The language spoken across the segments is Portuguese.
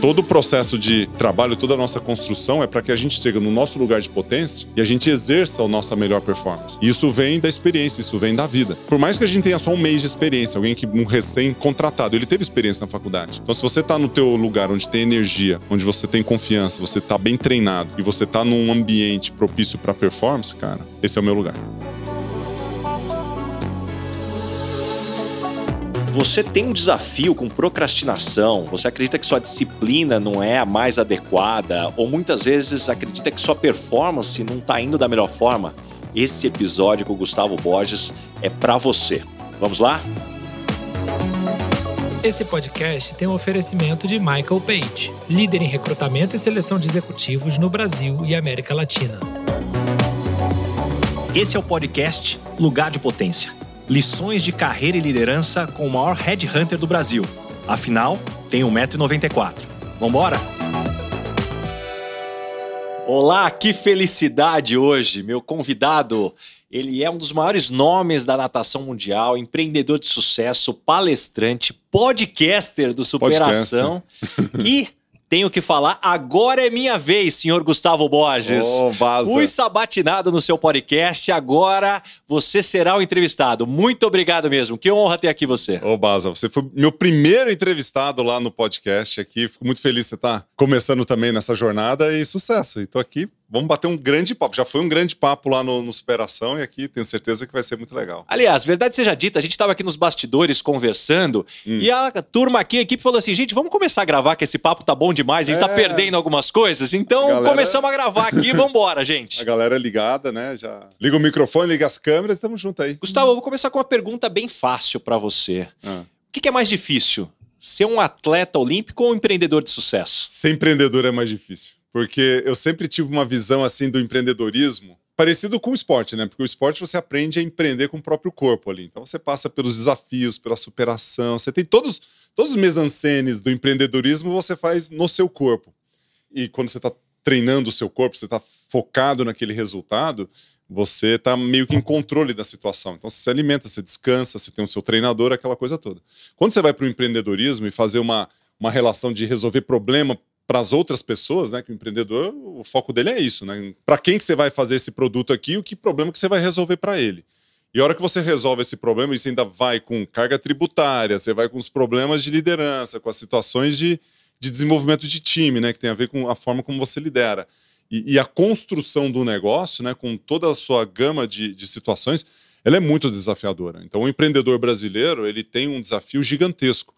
Todo o processo de trabalho, toda a nossa construção é para que a gente chegue no nosso lugar de potência e a gente exerça a nossa melhor performance. E isso vem da experiência, isso vem da vida. Por mais que a gente tenha só um mês de experiência, alguém que um recém-contratado, ele teve experiência na faculdade. Então, se você está no teu lugar onde tem energia, onde você tem confiança, você está bem treinado e você está num ambiente propício para performance, cara, esse é o meu lugar. Você tem um desafio com procrastinação, você acredita que sua disciplina não é a mais adequada, ou muitas vezes acredita que sua performance não está indo da melhor forma? Esse episódio com o Gustavo Borges é para você. Vamos lá? Esse podcast tem um oferecimento de Michael Page, líder em recrutamento e seleção de executivos no Brasil e América Latina. Esse é o podcast Lugar de Potência lições de carreira e liderança com o maior headhunter do Brasil. Afinal, tem 1,94m. Vambora? Olá, que felicidade hoje! Meu convidado, ele é um dos maiores nomes da natação mundial, empreendedor de sucesso, palestrante, podcaster do Superação e tenho que falar, agora é minha vez, senhor Gustavo Borges. Oh, vaza. Fui sabatinado no seu podcast, agora você será o entrevistado. Muito obrigado mesmo, que honra ter aqui você. Ô, oh, Baza, você foi meu primeiro entrevistado lá no podcast aqui. Fico muito feliz de você estar começando também nessa jornada e sucesso. E tô aqui Vamos bater um grande papo. Já foi um grande papo lá no, no, Superação e aqui tenho certeza que vai ser muito legal. Aliás, verdade seja dita, a gente estava aqui nos bastidores conversando hum. e a turma aqui, a equipe falou assim: gente, vamos começar a gravar, que esse papo tá bom demais, a gente tá é... tá perdendo algumas coisas. Então galera... começamos a gravar aqui, vamos embora, gente. A galera é ligada, né? Já liga o microfone, liga as câmeras, estamos juntos aí. Gustavo, eu vou começar com uma pergunta bem fácil para você. Ah. O que, que é mais difícil? Ser um atleta olímpico ou um empreendedor de sucesso? Ser empreendedor é mais difícil porque eu sempre tive uma visão assim do empreendedorismo parecido com o esporte, né? Porque o esporte você aprende a empreender com o próprio corpo ali. Então você passa pelos desafios, pela superação, você tem todos todos os mesancenes do empreendedorismo você faz no seu corpo. E quando você está treinando o seu corpo, você está focado naquele resultado, você está meio que em controle da situação. Então você se alimenta, você descansa, você tem o seu treinador, aquela coisa toda. Quando você vai para o empreendedorismo e fazer uma, uma relação de resolver problema para as outras pessoas, né? Que o empreendedor, o foco dele é isso, né? Para quem que você vai fazer esse produto aqui, o que problema que você vai resolver para ele. E a hora que você resolve esse problema, isso ainda vai com carga tributária, você vai com os problemas de liderança, com as situações de, de desenvolvimento de time, né? Que tem a ver com a forma como você lidera. E, e a construção do negócio, né? Com toda a sua gama de, de situações, ela é muito desafiadora. Então, o empreendedor brasileiro, ele tem um desafio gigantesco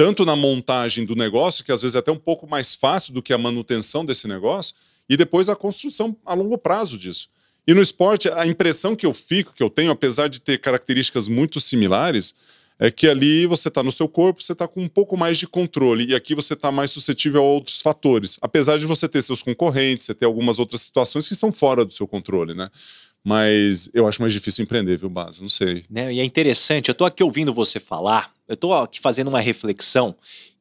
tanto na montagem do negócio, que às vezes é até um pouco mais fácil do que a manutenção desse negócio, e depois a construção a longo prazo disso. E no esporte, a impressão que eu fico, que eu tenho, apesar de ter características muito similares, é que ali você está no seu corpo, você está com um pouco mais de controle, e aqui você está mais suscetível a outros fatores. Apesar de você ter seus concorrentes, você ter algumas outras situações que são fora do seu controle, né? Mas eu acho mais difícil empreender, viu, Base? Não sei. Né? E é interessante, eu estou aqui ouvindo você falar, eu estou aqui fazendo uma reflexão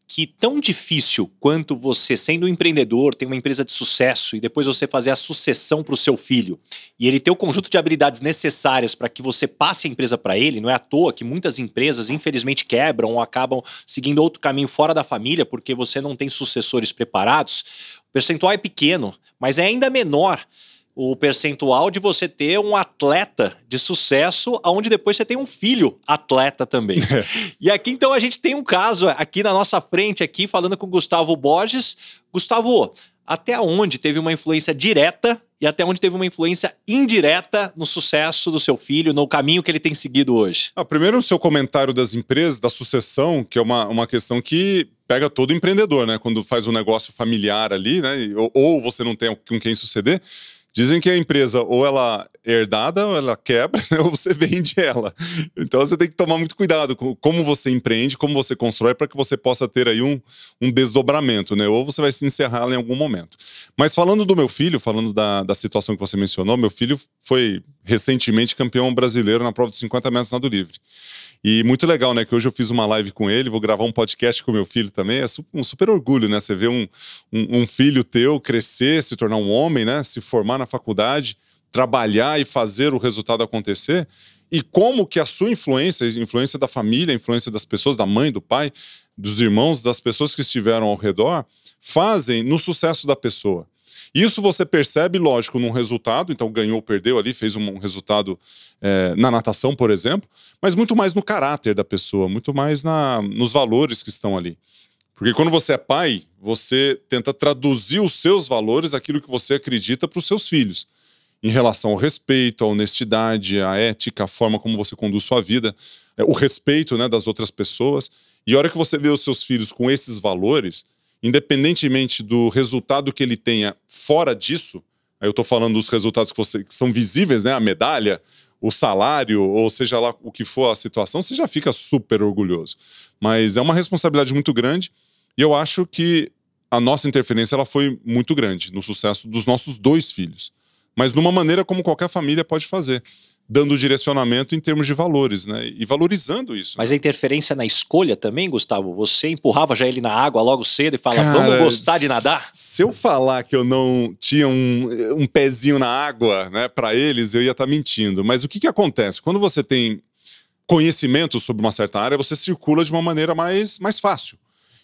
que tão difícil quanto você, sendo um empreendedor, tem uma empresa de sucesso e depois você fazer a sucessão para o seu filho e ele ter o conjunto de habilidades necessárias para que você passe a empresa para ele, não é à toa que muitas empresas, infelizmente, quebram ou acabam seguindo outro caminho fora da família porque você não tem sucessores preparados. O percentual é pequeno, mas é ainda menor o percentual de você ter um atleta de sucesso, onde depois você tem um filho atleta também. e aqui então a gente tem um caso aqui na nossa frente aqui falando com o Gustavo Borges. Gustavo, até onde teve uma influência direta e até onde teve uma influência indireta no sucesso do seu filho, no caminho que ele tem seguido hoje? Ah, primeiro, o seu comentário das empresas, da sucessão, que é uma, uma questão que pega todo empreendedor, né? Quando faz um negócio familiar ali, né? Ou, ou você não tem com quem suceder. Dizem que a empresa ou ela é herdada, ou ela quebra, né, ou você vende ela. Então você tem que tomar muito cuidado com como você empreende, como você constrói, para que você possa ter aí um, um desdobramento, né? Ou você vai se encerrar em algum momento. Mas falando do meu filho, falando da, da situação que você mencionou, meu filho foi recentemente campeão brasileiro na prova de 50 metros nado livre. E muito legal, né? Que hoje eu fiz uma live com ele, vou gravar um podcast com meu filho também. É um super orgulho, né? Você ver um, um, um filho teu crescer, se tornar um homem, né? Se formar na faculdade, trabalhar e fazer o resultado acontecer. E como que a sua influência, a influência da família, a influência das pessoas, da mãe, do pai, dos irmãos, das pessoas que estiveram ao redor, fazem no sucesso da pessoa. Isso você percebe, lógico, num resultado, então ganhou ou perdeu ali, fez um resultado é, na natação, por exemplo, mas muito mais no caráter da pessoa, muito mais na, nos valores que estão ali. Porque quando você é pai, você tenta traduzir os seus valores, aquilo que você acredita, para os seus filhos. Em relação ao respeito, à honestidade, à ética, a forma como você conduz sua vida, é, o respeito né, das outras pessoas. E a hora que você vê os seus filhos com esses valores, independentemente do resultado que ele tenha fora disso, aí eu estou falando dos resultados que, você, que são visíveis, né? A medalha, o salário, ou seja lá o que for a situação, você já fica super orgulhoso. Mas é uma responsabilidade muito grande e eu acho que a nossa interferência ela foi muito grande no sucesso dos nossos dois filhos. Mas de uma maneira como qualquer família pode fazer dando direcionamento em termos de valores, né? E valorizando isso. Mas a interferência na escolha também, Gustavo? Você empurrava já ele na água logo cedo e falava, vamos gostar de nadar? Se eu falar que eu não tinha um, um pezinho na água, né, para eles, eu ia estar tá mentindo. Mas o que, que acontece? Quando você tem conhecimento sobre uma certa área, você circula de uma maneira mais, mais fácil.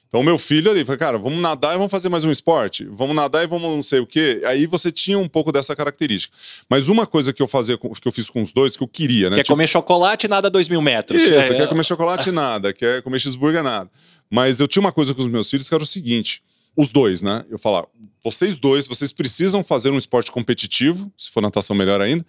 Então, meu filho ali, foi, cara, vamos nadar e vamos fazer mais um esporte? Vamos nadar e vamos não sei o quê. Aí você tinha um pouco dessa característica. Mas uma coisa que eu fazia, que eu fiz com os dois, que eu queria, né? Quer tipo... comer chocolate e nada dois mil metros. Isso, é, quer comer chocolate e nada, quer comer cheeseburger nada. Mas eu tinha uma coisa com os meus filhos que era o seguinte: os dois, né? Eu falava, vocês dois, vocês precisam fazer um esporte competitivo, se for natação melhor ainda,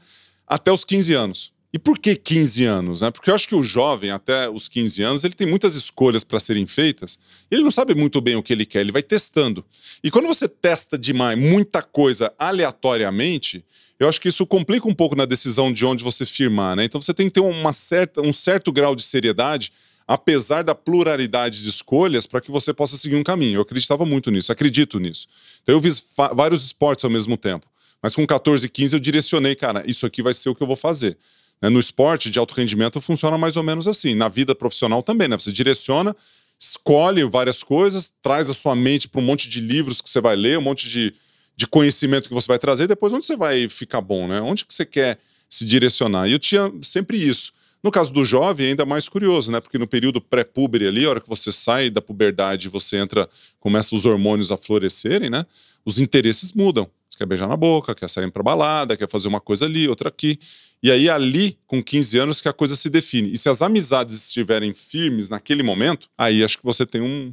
até os 15 anos. E por que 15 anos? Né? Porque eu acho que o jovem, até os 15 anos, ele tem muitas escolhas para serem feitas e ele não sabe muito bem o que ele quer, ele vai testando. E quando você testa demais muita coisa aleatoriamente, eu acho que isso complica um pouco na decisão de onde você firmar. Né? Então você tem que ter uma certa, um certo grau de seriedade, apesar da pluralidade de escolhas, para que você possa seguir um caminho. Eu acreditava muito nisso, acredito nisso. Então eu fiz vários esportes ao mesmo tempo. Mas com 14, 15 eu direcionei, cara, isso aqui vai ser o que eu vou fazer. Né? No esporte de alto rendimento funciona mais ou menos assim. Na vida profissional também, né? Você direciona, escolhe várias coisas, traz a sua mente para um monte de livros que você vai ler, um monte de, de conhecimento que você vai trazer, depois onde você vai ficar bom, né? Onde que você quer se direcionar? E eu tinha sempre isso. No caso do jovem, ainda mais curioso, né? Porque no período pré-púbere ali, a hora que você sai da puberdade, você entra, começa os hormônios a florescerem, né? Os interesses mudam. Você quer beijar na boca, quer sair para balada, quer fazer uma coisa ali, outra aqui. E aí, ali, com 15 anos, que a coisa se define. E se as amizades estiverem firmes naquele momento, aí acho que você tem um,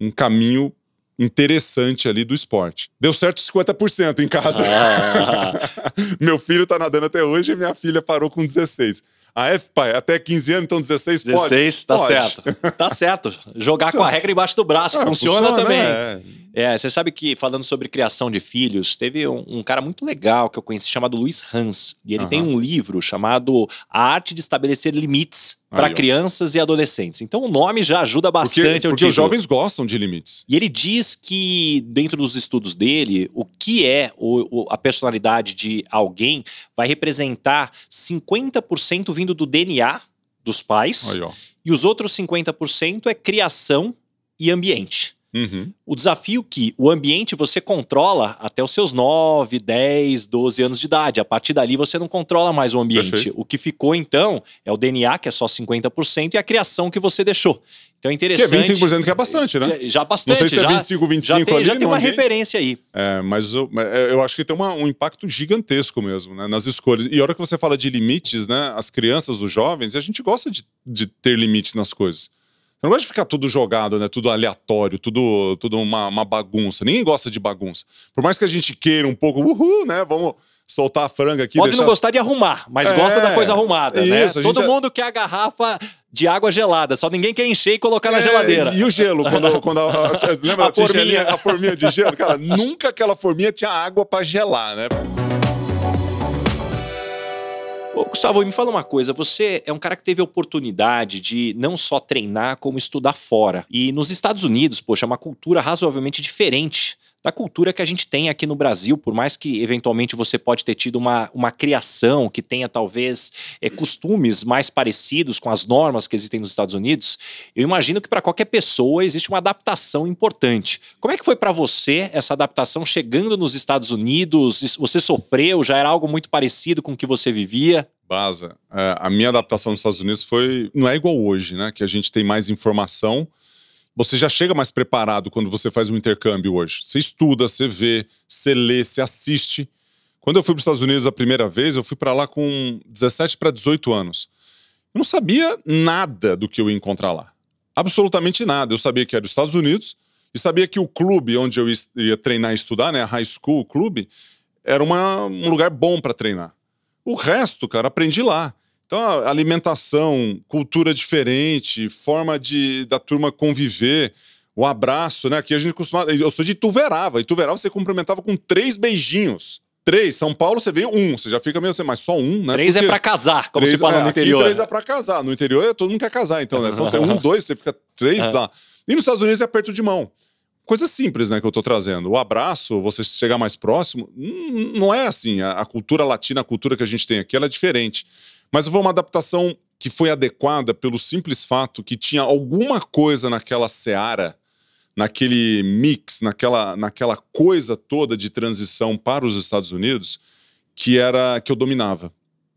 um caminho interessante ali do esporte. Deu certo 50% em casa. Ah. Meu filho tá nadando até hoje e minha filha parou com 16. A F, pai, até 15 anos, então 16 pode? 16, tá pode. certo. Tá certo. Jogar funciona. com a regra embaixo do braço, ah, funciona, funciona, também. É. é. você sabe que, falando sobre criação de filhos, teve um, um, cara muito legal que eu conheci chamado Luiz Hans. E ele uhum. tem um livro chamado A Arte de Estabelecer Limites para crianças e adolescentes. Então o nome já ajuda bastante. Porque, porque os jovens gostam de limites. E ele diz que, dentro dos estudos dele, o que é o, o, a personalidade de alguém vai representar 50% vindo do DNA dos pais Aí, e os outros 50% é criação e ambiente. Uhum. O desafio que o ambiente você controla até os seus 9, 10, 12 anos de idade. A partir dali você não controla mais o ambiente. Perfeito. O que ficou então é o DNA, que é só 50%, e a criação que você deixou. Então é interessante. Que é 25% que é bastante, né? Já, já bastante. Não sei se é 25, 25 já tem, ali, já tem uma ambiente. referência aí. É, mas eu, é, eu acho que tem uma, um impacto gigantesco mesmo, né? Nas escolhas. E a hora que você fala de limites, né? As crianças, os jovens, a gente gosta de, de ter limites nas coisas. Eu não gosto de ficar tudo jogado, né? Tudo aleatório, tudo, tudo uma, uma, bagunça. Ninguém gosta de bagunça. Por mais que a gente queira um pouco, uhul, né? Vamos soltar a franga aqui. Pode deixar... não gostar de arrumar, mas é, gosta da coisa arrumada, né? isso, né? Todo mundo quer a garrafa de água gelada, só ninguém quer encher e colocar é, na geladeira. E o gelo, quando, quando a, a, lembra a, forminha. a forminha de gelo? Cara, nunca aquela forminha tinha água para gelar, né? Ô, Gustavo, me fala uma coisa. Você é um cara que teve a oportunidade de não só treinar, como estudar fora. E nos Estados Unidos, poxa, é uma cultura razoavelmente diferente da cultura que a gente tem aqui no Brasil, por mais que eventualmente você pode ter tido uma, uma criação que tenha talvez é, costumes mais parecidos com as normas que existem nos Estados Unidos, eu imagino que para qualquer pessoa existe uma adaptação importante. Como é que foi para você essa adaptação chegando nos Estados Unidos? Você sofreu? Já era algo muito parecido com o que você vivia? Baza, é, a minha adaptação nos Estados Unidos foi não é igual hoje, né? Que a gente tem mais informação você já chega mais preparado quando você faz um intercâmbio hoje. Você estuda, você vê, você lê, você assiste. Quando eu fui para os Estados Unidos a primeira vez, eu fui para lá com 17 para 18 anos. Eu não sabia nada do que eu ia encontrar lá. Absolutamente nada. Eu sabia que era os Estados Unidos e sabia que o clube onde eu ia treinar e estudar, né, a high school clube, era uma, um lugar bom para treinar. O resto, cara, aprendi lá. Então, alimentação, cultura diferente, forma de da turma conviver, o abraço, né? Aqui a gente costuma. Eu sou de Ituverava. Ituverava você cumprimentava com três beijinhos. Três. São Paulo você veio um. Você já fica meio assim, mas só um, né? Três é Porque é para casar, como três, se fala é, no interior. três é para casar. No interior é, todo mundo quer casar, então, né? São um, dois, você fica três é. lá. E nos Estados Unidos é aperto de mão. Coisa simples, né, que eu tô trazendo. O abraço, você chegar mais próximo, hum, não é assim. A, a cultura latina, a cultura que a gente tem aqui, ela é diferente. Mas foi uma adaptação que foi adequada pelo simples fato que tinha alguma coisa naquela seara, naquele mix, naquela, naquela coisa toda de transição para os Estados Unidos, que era que eu dominava,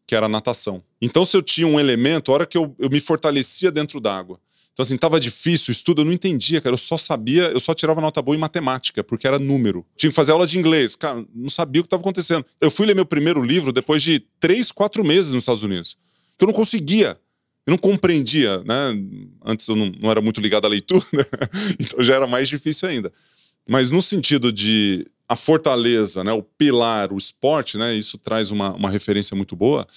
que era a natação. Então, se eu tinha um elemento, a hora que eu, eu me fortalecia dentro d'água. Então, assim, tava difícil estudo, eu não entendia, cara. Eu só sabia, eu só tirava nota boa em matemática, porque era número. Tinha que fazer aula de inglês. Cara, não sabia o que estava acontecendo. Eu fui ler meu primeiro livro depois de três, quatro meses nos Estados Unidos. Que eu não conseguia. Eu não compreendia, né? Antes eu não, não era muito ligado à leitura, então já era mais difícil ainda. Mas no sentido de a fortaleza, né, o pilar, o esporte, né, isso traz uma, uma referência muito boa,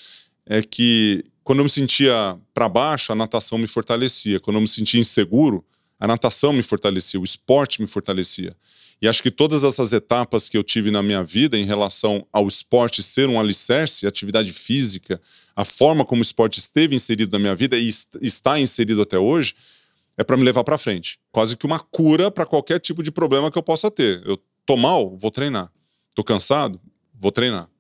é que quando eu me sentia para baixo, a natação me fortalecia. Quando eu me sentia inseguro, a natação me fortalecia, o esporte me fortalecia. E acho que todas essas etapas que eu tive na minha vida em relação ao esporte ser um alicerce, atividade física, a forma como o esporte esteve inserido na minha vida e está inserido até hoje, é para me levar para frente. Quase que uma cura para qualquer tipo de problema que eu possa ter. Eu tô mal, vou treinar. Tô cansado, vou treinar.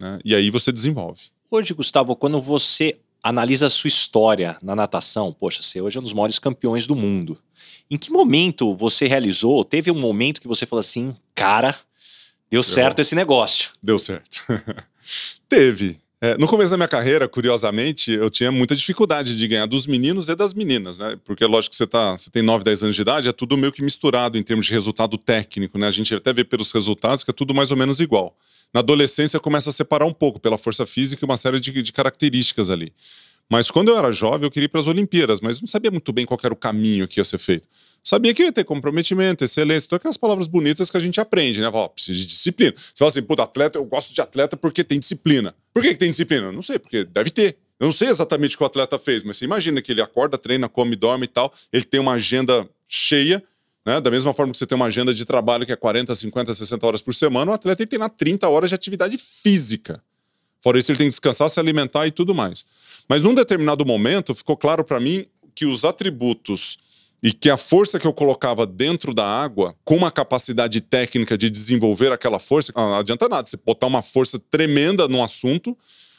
Né? E aí você desenvolve. Hoje, Gustavo, quando você analisa a sua história na natação, poxa, você hoje é um dos maiores campeões do mundo. Em que momento você realizou? Teve um momento que você falou assim, cara, deu certo esse negócio? Deu certo. Teve. É, no começo da minha carreira, curiosamente, eu tinha muita dificuldade de ganhar dos meninos e das meninas, né? Porque lógico você, tá, você tem 9, 10 anos de idade, é tudo meio que misturado em termos de resultado técnico, né? A gente até vê pelos resultados que é tudo mais ou menos igual. Na adolescência começa a separar um pouco pela força física e uma série de, de características ali. Mas quando eu era jovem, eu queria ir para as Olimpíadas, mas não sabia muito bem qual era o caminho que ia ser feito. Sabia que ia ter comprometimento, excelência, todas aquelas palavras bonitas que a gente aprende, né? Ó, precisa de disciplina. Você fala assim, puta, atleta, eu gosto de atleta porque tem disciplina. Por que, que tem disciplina? Não sei, porque deve ter. Eu não sei exatamente o que o atleta fez, mas você imagina que ele acorda, treina, come, dorme e tal, ele tem uma agenda cheia, né? Da mesma forma que você tem uma agenda de trabalho que é 40, 50, 60 horas por semana, o atleta tem que treinar 30 horas de atividade física. Fora isso, ele tem que descansar, se alimentar e tudo mais. Mas num determinado momento, ficou claro para mim que os atributos e que a força que eu colocava dentro da água, com uma capacidade técnica de desenvolver aquela força, não adianta nada. Você botar uma força tremenda no assunto,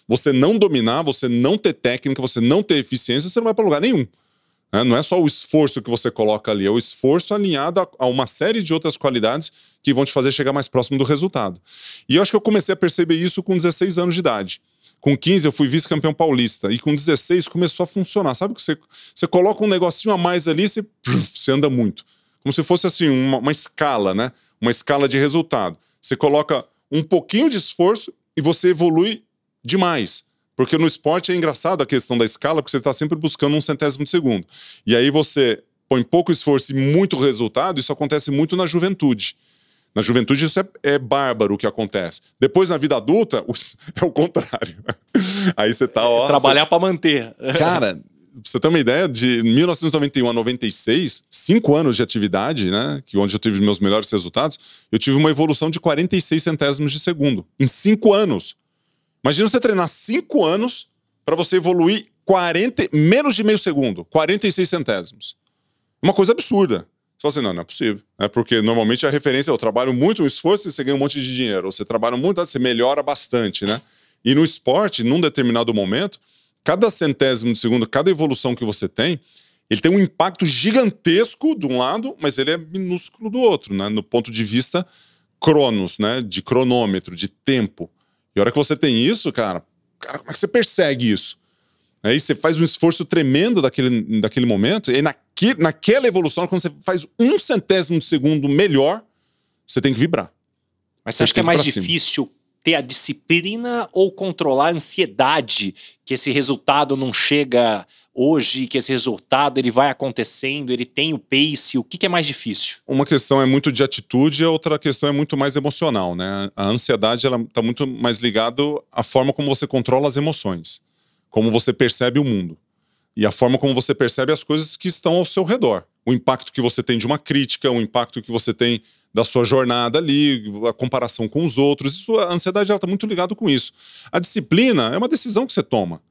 você não dominar, você não ter técnica, você não ter eficiência, você não vai para lugar nenhum. Né? Não é só o esforço que você coloca ali, é o esforço alinhado a, a, uma série de outras qualidades que vão te fazer chegar mais próximo do resultado. E eu acho que eu comecei a perceber isso com 16 anos de idade. Com 15 eu fui vice-campeão paulista. E com 16 começou a funcionar. Sabe que você, você coloca um negocinho a mais ali e você, você anda muito. Como se fosse assim, uma, uma escala, né? Uma escala de resultado. Você coloca um pouquinho de esforço e você evolui demais. Porque no esporte é engraçado a questão da escala, porque você está sempre buscando um centésimo de segundo. E aí você põe pouco esforço e muito resultado, isso acontece muito na juventude. Na juventude isso é, é, bárbaro o que acontece. Depois na vida adulta é o contrário. Aí você tá ó, trabalhar você... para manter. Cara, você ter uma ideia, de 1991 a 96, cinco anos de atividade, né? Que onde eu tive meus melhores resultados, eu tive uma evolução de 46 centésimos de segundo em cinco anos. Imagina você treinar cinco anos para você evoluir 40, menos de meio segundo, 46 centésimos. Uma coisa absurda. Você fala assim, não, não é possível. É porque normalmente a referência é eu trabalho muito, um esforço e você ganha um monte de dinheiro. Você trabalha muito, você melhora bastante, né? E no esporte, num determinado momento, cada centésimo de segundo, cada evolução que você tem, ele tem um impacto gigantesco de um lado, mas ele é minúsculo do outro, né? No ponto de vista cronos, né? De cronômetro, de tempo. E a hora que você tem isso, cara, cara, como é que você persegue isso? Aí você faz um esforço tremendo daquele, daquele momento, e naque, naquela evolução, quando você faz um centésimo de segundo melhor, você tem que vibrar. Mas você acha que é mais difícil ter a disciplina ou controlar a ansiedade que esse resultado não chega hoje, que esse resultado ele vai acontecendo, ele tem o pace, o que, que é mais difícil? Uma questão é muito de atitude, a outra questão é muito mais emocional, né? A ansiedade ela está muito mais ligada à forma como você controla as emoções, como você percebe o mundo e a forma como você percebe as coisas que estão ao seu redor. O impacto que você tem de uma crítica, o impacto que você tem da sua jornada ali, a comparação com os outros. Isso, a ansiedade está muito ligado com isso. A disciplina é uma decisão que você toma.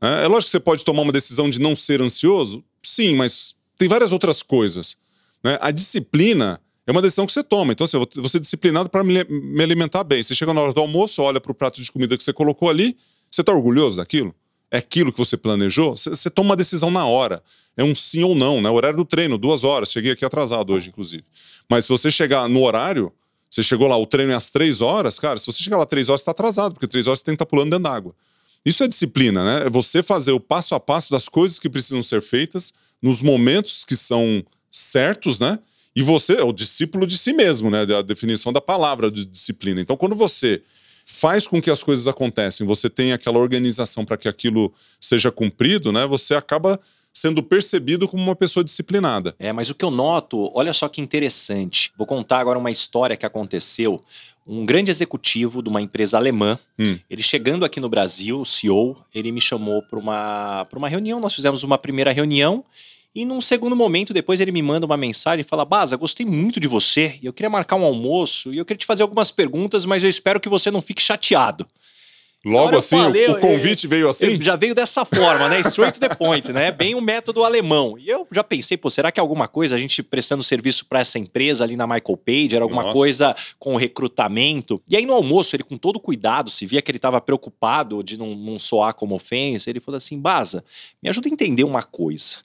É, é lógico que você pode tomar uma decisão de não ser ansioso, sim, mas tem várias outras coisas. Né? A disciplina é uma decisão que você toma. Então, assim, eu vou ser disciplinado para me, alimentar bem. Você chega na hora do almoço, olha para o prato de comida que você colocou ali, você está orgulhoso daquilo? É aquilo que você planejou? Você, toma uma decisão na hora. É um sim ou não, né? O horário do treino, duas horas. Cheguei aqui atrasado hoje, inclusive. Mas se você chegar no horário, você chegou lá, o treino é às três horas, cara, se você chegar lá três horas, você está atrasado, porque três horas você tem que estar tá pulando dentro d'água. Isso é disciplina, né? É você fazer o passo a passo das coisas que precisam ser feitas nos momentos que são certos, né? E você é o discípulo de si mesmo, né? A definição da palavra de disciplina. Então, quando você faz com que as coisas acontecem, você tem aquela organização para que aquilo seja cumprido, né? Você acaba sendo percebido como uma pessoa disciplinada. É, mas o que eu noto, olha só que interessante. Vou contar agora uma história que aconteceu. Um grande executivo de uma empresa alemã, hum. ele chegando aqui no Brasil, o CEO, ele me chamou para uma, uma reunião. Nós fizemos uma primeira reunião e num segundo momento, depois ele me manda uma mensagem e fala: Baza, gostei muito de você e eu queria marcar um almoço e eu queria te fazer algumas perguntas, mas eu espero que você não fique chateado. Logo assim, falei, o, convite eu, veio assim? Já veio dessa forma, né? Straight to the point, né? Bem o método alemão. E eu já pensei, pô, será que é alguma coisa a gente prestando serviço para essa empresa ali na Michael Page? Era alguma Nossa. coisa com recrutamento? E aí no almoço, ele com todo cuidado, se via que ele estava preocupado de não, não soar como ofensa, ele falou assim: Baza, me ajuda a entender uma coisa.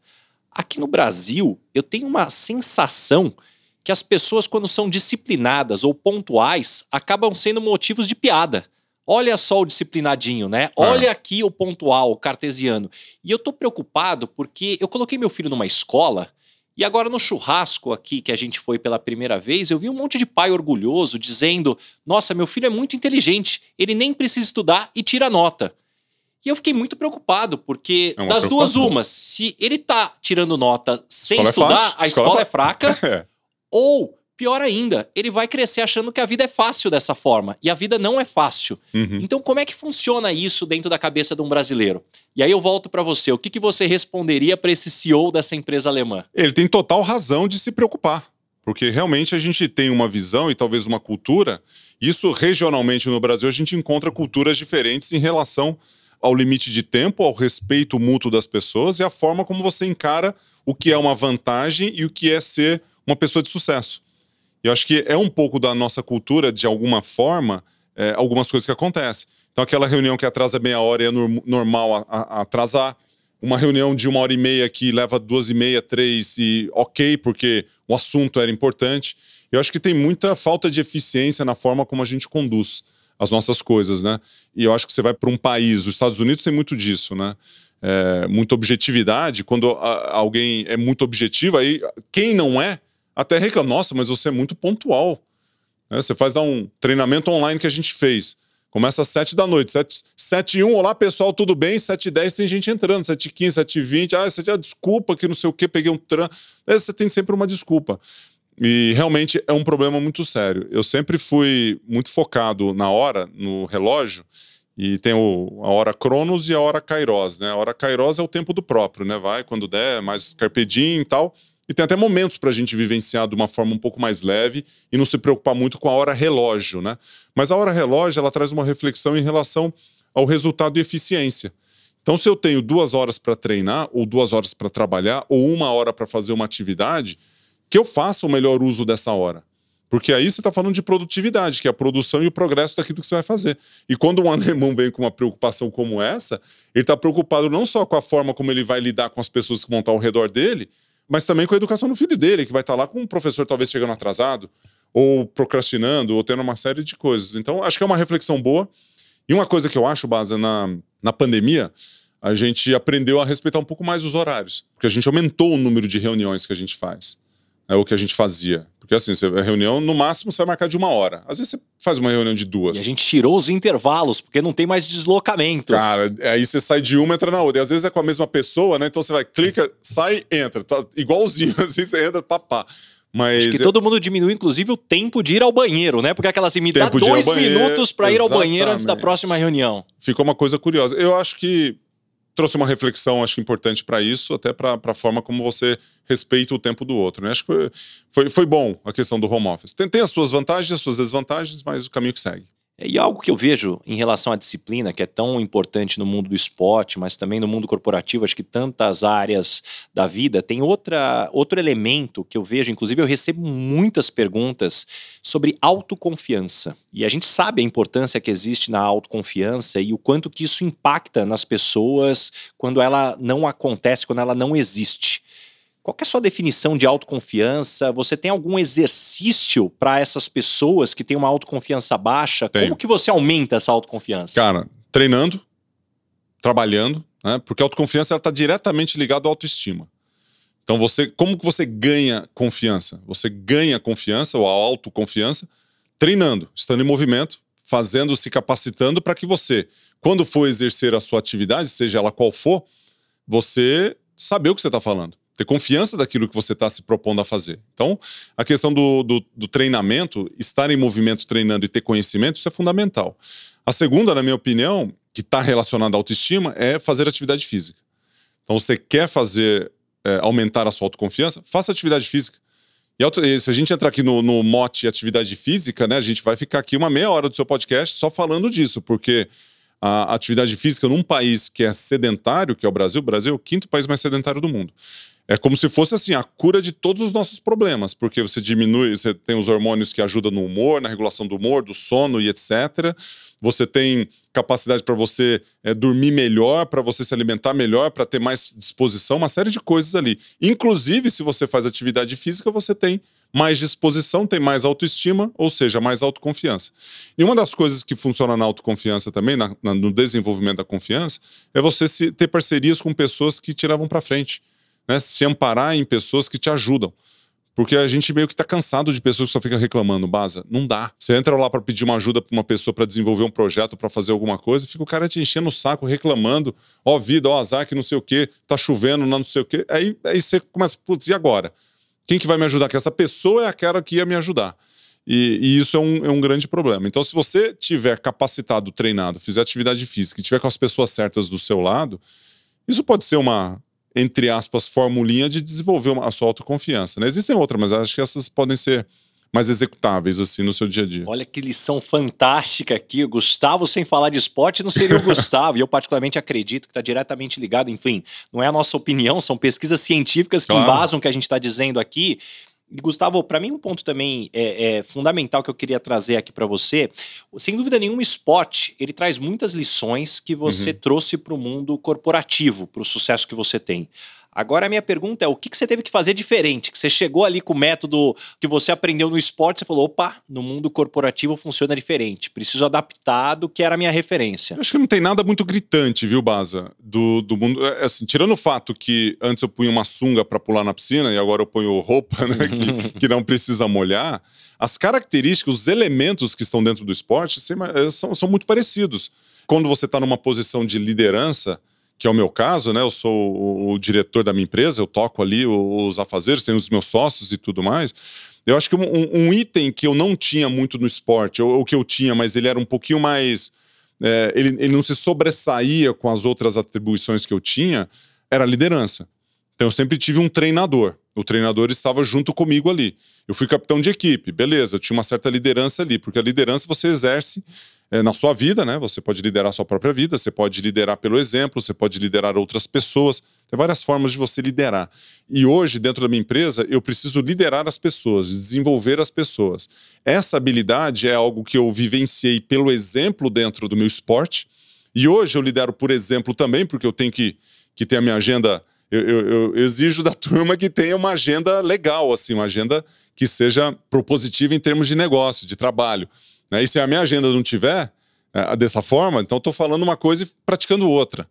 Aqui no Brasil, eu tenho uma sensação que as pessoas, quando são disciplinadas ou pontuais, acabam sendo motivos de piada. Olha só o disciplinadinho, né? Olha aqui o pontual, o cartesiano. E eu tô preocupado porque eu coloquei meu filho numa escola e agora no churrasco aqui que a gente foi pela primeira vez, eu vi um monte de pai orgulhoso dizendo: "Nossa, meu filho é muito inteligente, ele nem precisa estudar e tira nota". E eu fiquei muito preocupado, porque é das duas umas, se ele tá tirando nota sem é estudar, é a escola, escola é fraca, é. ou Pior ainda, ele vai crescer achando que a vida é fácil dessa forma. E a vida não é fácil. Uhum. Então, como é que funciona isso dentro da cabeça de um brasileiro? E aí eu volto para você. O que, que você responderia para esse CEO dessa empresa alemã? Ele tem total razão de se preocupar. Porque realmente a gente tem uma visão e talvez uma cultura. Isso regionalmente no Brasil a gente encontra culturas diferentes em relação ao limite de tempo, ao respeito mútuo das pessoas e à forma como você encara o que é uma vantagem e o que é ser uma pessoa de sucesso. Eu acho que é um pouco da nossa cultura, de alguma forma, é, algumas coisas que acontecem. Então, aquela reunião que atrasa meia hora é normal a, a, atrasar. Uma reunião de uma hora e meia que leva duas e meia, três, e ok, porque o assunto era importante. Eu acho que tem muita falta de eficiência na forma como a gente conduz as nossas coisas, né? E eu acho que você vai para um país, os Estados Unidos tem muito disso, né? É, muita objetividade. Quando a, alguém é muito objetivo, aí quem não é até reclama, nossa, mas você é muito pontual. É, você faz lá um treinamento online que a gente fez. Começa às 7 da noite. 7, 7 e 1, olá pessoal, tudo bem? 7 e 10 tem gente entrando. 7 e 15, 7 e 20, ah, você já desculpa que não sei o que, peguei um tran. É, você tem sempre uma desculpa. E realmente é um problema muito sério. Eu sempre fui muito focado na hora, no relógio, e tem o, a hora Cronos e a hora Kairos, né? A hora Kairos é o tempo do próprio, né? Vai quando der, mais carpedinho e tal. E tem até momentos para a gente vivenciar de uma forma um pouco mais leve e não se preocupar muito com a hora relógio, né? Mas a hora relógio ela traz uma reflexão em relação ao resultado e eficiência. Então, se eu tenho duas horas para treinar, ou duas horas para trabalhar, ou uma hora para fazer uma atividade, que eu faça o melhor uso dessa hora. Porque aí você está falando de produtividade, que é a produção e o progresso daquilo que você vai fazer. E quando um alemão vem com uma preocupação como essa, ele está preocupado não só com a forma como ele vai lidar com as pessoas que vão estar ao redor dele, mas também com a educação do filho dele, que vai estar lá com um professor talvez chegando atrasado, ou procrastinando, ou tendo uma série de coisas. Então, acho que é uma reflexão boa. E uma coisa que eu acho, Baza, na, na pandemia, a gente aprendeu a respeitar um pouco mais os horários, porque a gente aumentou o número de reuniões que a gente faz. É o que a gente fazia. Porque assim, a reunião, no máximo, você vai marcar de uma hora. Às vezes você faz uma reunião de duas. E a gente tirou os intervalos, porque não tem mais deslocamento. Cara, aí você sai de uma, entra na outra. E às vezes é com a mesma pessoa, né? Então você vai, clica, sai, entra. Tá igualzinho, assim, você entra, papá. Mas Acho que eu... todo mundo diminui, inclusive, o tempo de ir ao banheiro, né? Porque aquela assim, me dá dois minutos para ir ao banheiro antes da próxima reunião. Ficou uma coisa curiosa. Eu acho que trouxe uma reflexão, acho importante para isso, até para a forma como você respeita o tempo do outro. Né? Acho que foi, foi, foi bom a questão do home office. Tem, tem as suas vantagens, as suas desvantagens, mas o caminho que segue. E algo que eu vejo em relação à disciplina, que é tão importante no mundo do esporte, mas também no mundo corporativo, acho que tantas áreas da vida, tem outra, outro elemento que eu vejo, inclusive eu recebo muitas perguntas sobre autoconfiança. E a gente sabe a importância que existe na autoconfiança e o quanto que isso impacta nas pessoas quando ela não acontece, quando ela não existe. Qual é a sua definição de autoconfiança? Você tem algum exercício para essas pessoas que têm uma autoconfiança baixa? Como que você aumenta essa autoconfiança? Cara, treinando, trabalhando, né? Porque a autoconfiança está diretamente ligada à autoestima. Então, você, como que você ganha confiança? Você ganha confiança ou a autoconfiança treinando, estando em movimento, fazendo, se capacitando para que você, quando for exercer a sua atividade, seja ela qual for, você saber o que você está falando ter confiança daquilo que você está se propondo a fazer. Então, a questão do, do, do, treinamento, estar em movimento treinando e ter conhecimento, isso é fundamental. A segunda, na minha opinião, que está relacionada à autoestima, é fazer atividade física. Então, você quer fazer, é, aumentar a sua autoconfiança, faça atividade física. E se a gente entrar aqui no, no mote atividade física, né, a gente vai ficar aqui uma meia hora do seu podcast só falando disso, porque a atividade física num país que é sedentário, que é o Brasil, o Brasil é o quinto país mais sedentário do mundo. É como se fosse assim a cura de todos os nossos problemas, porque você diminui, você tem os hormônios que ajudam no humor, na regulação do humor, do sono e etc. Você tem capacidade para você é, dormir melhor, para você se alimentar melhor, para ter mais disposição, uma série de coisas ali. Inclusive, se você faz atividade física, você tem mais disposição, tem mais autoestima, ou seja, mais autoconfiança. E uma das coisas que funciona na autoconfiança também, na, na, no desenvolvimento da confiança, é você se, ter parcerias com pessoas que te levam para frente né, se amparar em pessoas que te ajudam. Porque a gente meio que tá cansado de pessoas que só ficam reclamando, Baza. Não dá. Você entra lá para pedir uma ajuda para uma pessoa para desenvolver um projeto, para fazer alguma coisa, fica o cara te enchendo o saco, reclamando. Ó, oh, vida, ó, oh, azar, que não sei o quê, tá chovendo, não sei o quê. Aí, aí você começa, putz, e agora? Quem que vai me ajudar? Que essa pessoa é aquela que ia me ajudar. E, e isso é um, é um grande problema. Então, se você tiver capacitado, treinado, fizer atividade física e tiver com as pessoas certas do seu lado, isso pode ser uma, entre aspas, formulinha de desenvolver uma, a sua autoconfiança. Né? Existem outras, mas acho que essas podem ser mais executáveis assim no seu dia a dia. Olha que lição fantástica aqui. O Gustavo, sem falar de esporte, não seria o Gustavo. e eu, particularmente, acredito que está diretamente ligado. Enfim, não é a nossa opinião, são pesquisas científicas que claro. embasam o que a gente está dizendo aqui. Gustavo, para mim um ponto também é, é, fundamental que eu queria trazer aqui para você, sem dúvida nenhuma, o esporte ele traz muitas lições que você uhum. trouxe para o mundo corporativo, para o sucesso que você tem. Agora a minha pergunta é: o que, que você teve que fazer diferente? Que você chegou ali com o método que você aprendeu no esporte, você falou: opa, no mundo corporativo funciona diferente, preciso adaptar do que era a minha referência. Eu acho que não tem nada muito gritante, viu, Baza? Do, do mundo. É, assim, tirando o fato que antes eu punha uma sunga para pular na piscina e agora eu ponho roupa, né, que, que não precisa molhar. As características, os elementos que estão dentro do esporte é, são, são muito parecidos. Quando você está numa posição de liderança, que é o meu caso, né? Eu sou o, o diretor da minha empresa, eu toco ali os afazeres, tenho os meus sócios e tudo mais. Eu acho que um, um item que eu não tinha muito no esporte, ou, ou, que eu tinha, mas ele era um pouquinho mais. É, ele, ele não se sobressaía com as outras atribuições que eu tinha, era a liderança. Então eu sempre tive um treinador. O treinador estava junto comigo ali. Eu fui capitão de equipe, beleza, eu tinha uma certa liderança ali, porque a liderança você exerce é, na sua vida, né? Você pode liderar a sua própria vida, você pode liderar pelo exemplo, você pode liderar outras pessoas. Tem várias formas de você liderar. E hoje, dentro da minha empresa, eu preciso liderar as pessoas, desenvolver as pessoas. Essa habilidade é algo que eu vivenciei pelo exemplo dentro do meu esporte. E hoje eu lidero por exemplo também, porque eu tenho que, que ter a minha agenda. Eu, eu, eu exijo da turma que tenha uma agenda legal, assim, uma agenda que seja propositiva em termos de negócio, de trabalho. Né? E se a minha agenda não tiver é, dessa forma, então estou falando uma coisa e praticando outra.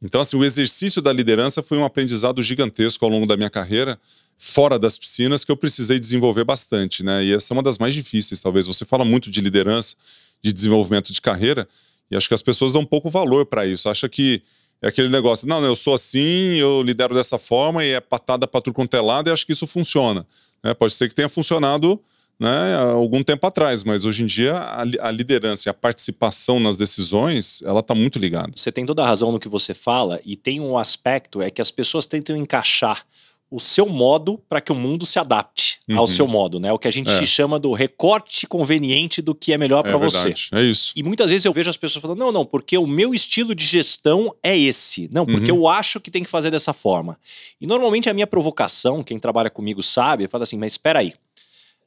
Então, assim, o exercício da liderança foi um aprendizado gigantesco ao longo da minha carreira, fora das piscinas, que eu precisei desenvolver bastante, né? E essa é uma das mais difíceis, talvez. Você fala muito de liderança, de desenvolvimento de carreira, e acho que as pessoas dão pouco valor para isso. Acha que é aquele negócio, não, eu sou assim, eu lidero dessa forma e é patada para tudo quanto é lado e acho que isso funciona. Né? Pode ser que tenha funcionado né, há algum tempo atrás, mas hoje em dia a, a liderança e a participação nas decisões, ela está muito ligada. Você tem toda a razão no que você fala e tem um aspecto é que as pessoas tentam encaixar o seu modo para que o mundo se adapte uhum. ao seu modo, né? O que a gente é. chama do recorte conveniente do que é melhor para é você. É isso. E muitas vezes eu vejo as pessoas falando: "Não, não, porque o meu estilo de gestão é esse. Não, porque uhum. eu acho que tem que fazer dessa forma". E normalmente a minha provocação, quem trabalha comigo sabe, fala assim: "Mas espera aí.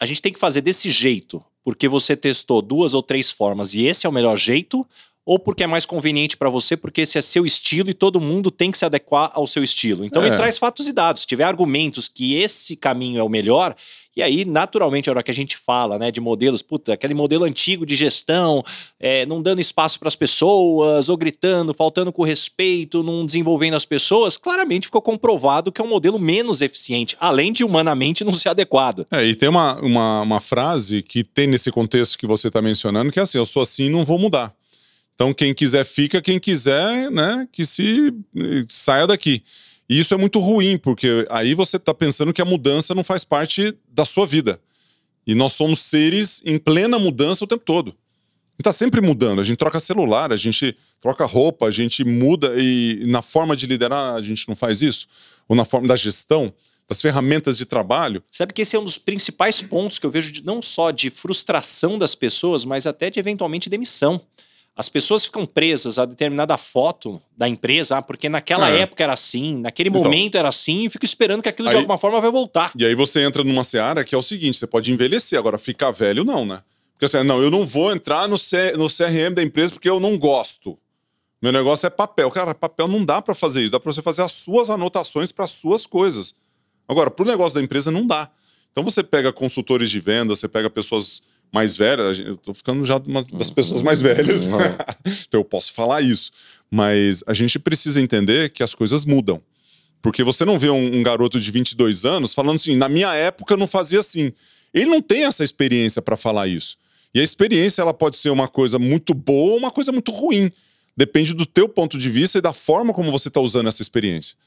A gente tem que fazer desse jeito, porque você testou duas ou três formas e esse é o melhor jeito, ou porque é mais conveniente para você, porque esse é seu estilo e todo mundo tem que se adequar ao seu estilo. Então, é. ele traz fatos e dados. Se tiver argumentos que esse caminho é o melhor, e aí, naturalmente, a hora que a gente fala né, de modelos, puta, aquele modelo antigo de gestão, é, não dando espaço para as pessoas, ou gritando, faltando com respeito, não desenvolvendo as pessoas, claramente ficou comprovado que é um modelo menos eficiente, além de humanamente não ser adequado. É, e tem uma, uma, uma frase que tem nesse contexto que você está mencionando, que é assim: eu sou assim não vou mudar. Então, quem quiser fica, quem quiser, né, que se saia daqui. E isso é muito ruim, porque aí você está pensando que a mudança não faz parte da sua vida. E nós somos seres em plena mudança o tempo todo. está sempre mudando. A gente troca celular, a gente troca roupa, a gente muda e na forma de liderar a gente não faz isso? Ou na forma da gestão? das ferramentas de trabalho. Sabe que esse é um dos principais pontos que eu vejo de, não só de frustração das pessoas, mas até de eventualmente demissão. As pessoas ficam presas a determinada foto da empresa, ah, porque naquela é. época era assim, naquele então, momento era assim, e fico esperando que aquilo aí, de alguma forma vai voltar. E aí você entra numa seara que é o seguinte: você pode envelhecer, agora ficar velho, não, né? Porque assim, não, eu não vou entrar no, C, no CRM da empresa porque eu não gosto. Meu negócio é papel. Cara, papel não dá para fazer isso. Dá para você fazer as suas anotações para as suas coisas. Agora, para o negócio da empresa, não dá. Então você pega consultores de venda, você pega pessoas mais velha, eu tô ficando já uma das pessoas mais velhas, né? então eu posso falar isso. Mas a gente precisa entender que as coisas mudam. Porque você não vê um, um garoto de 22 anos falando assim, na minha época eu não fazia assim. Ele não tem essa experiência para falar isso. E a experiência ela pode ser uma coisa muito boa ou uma coisa muito ruim. Depende do teu ponto de vista e da forma como você está usando essa experiência.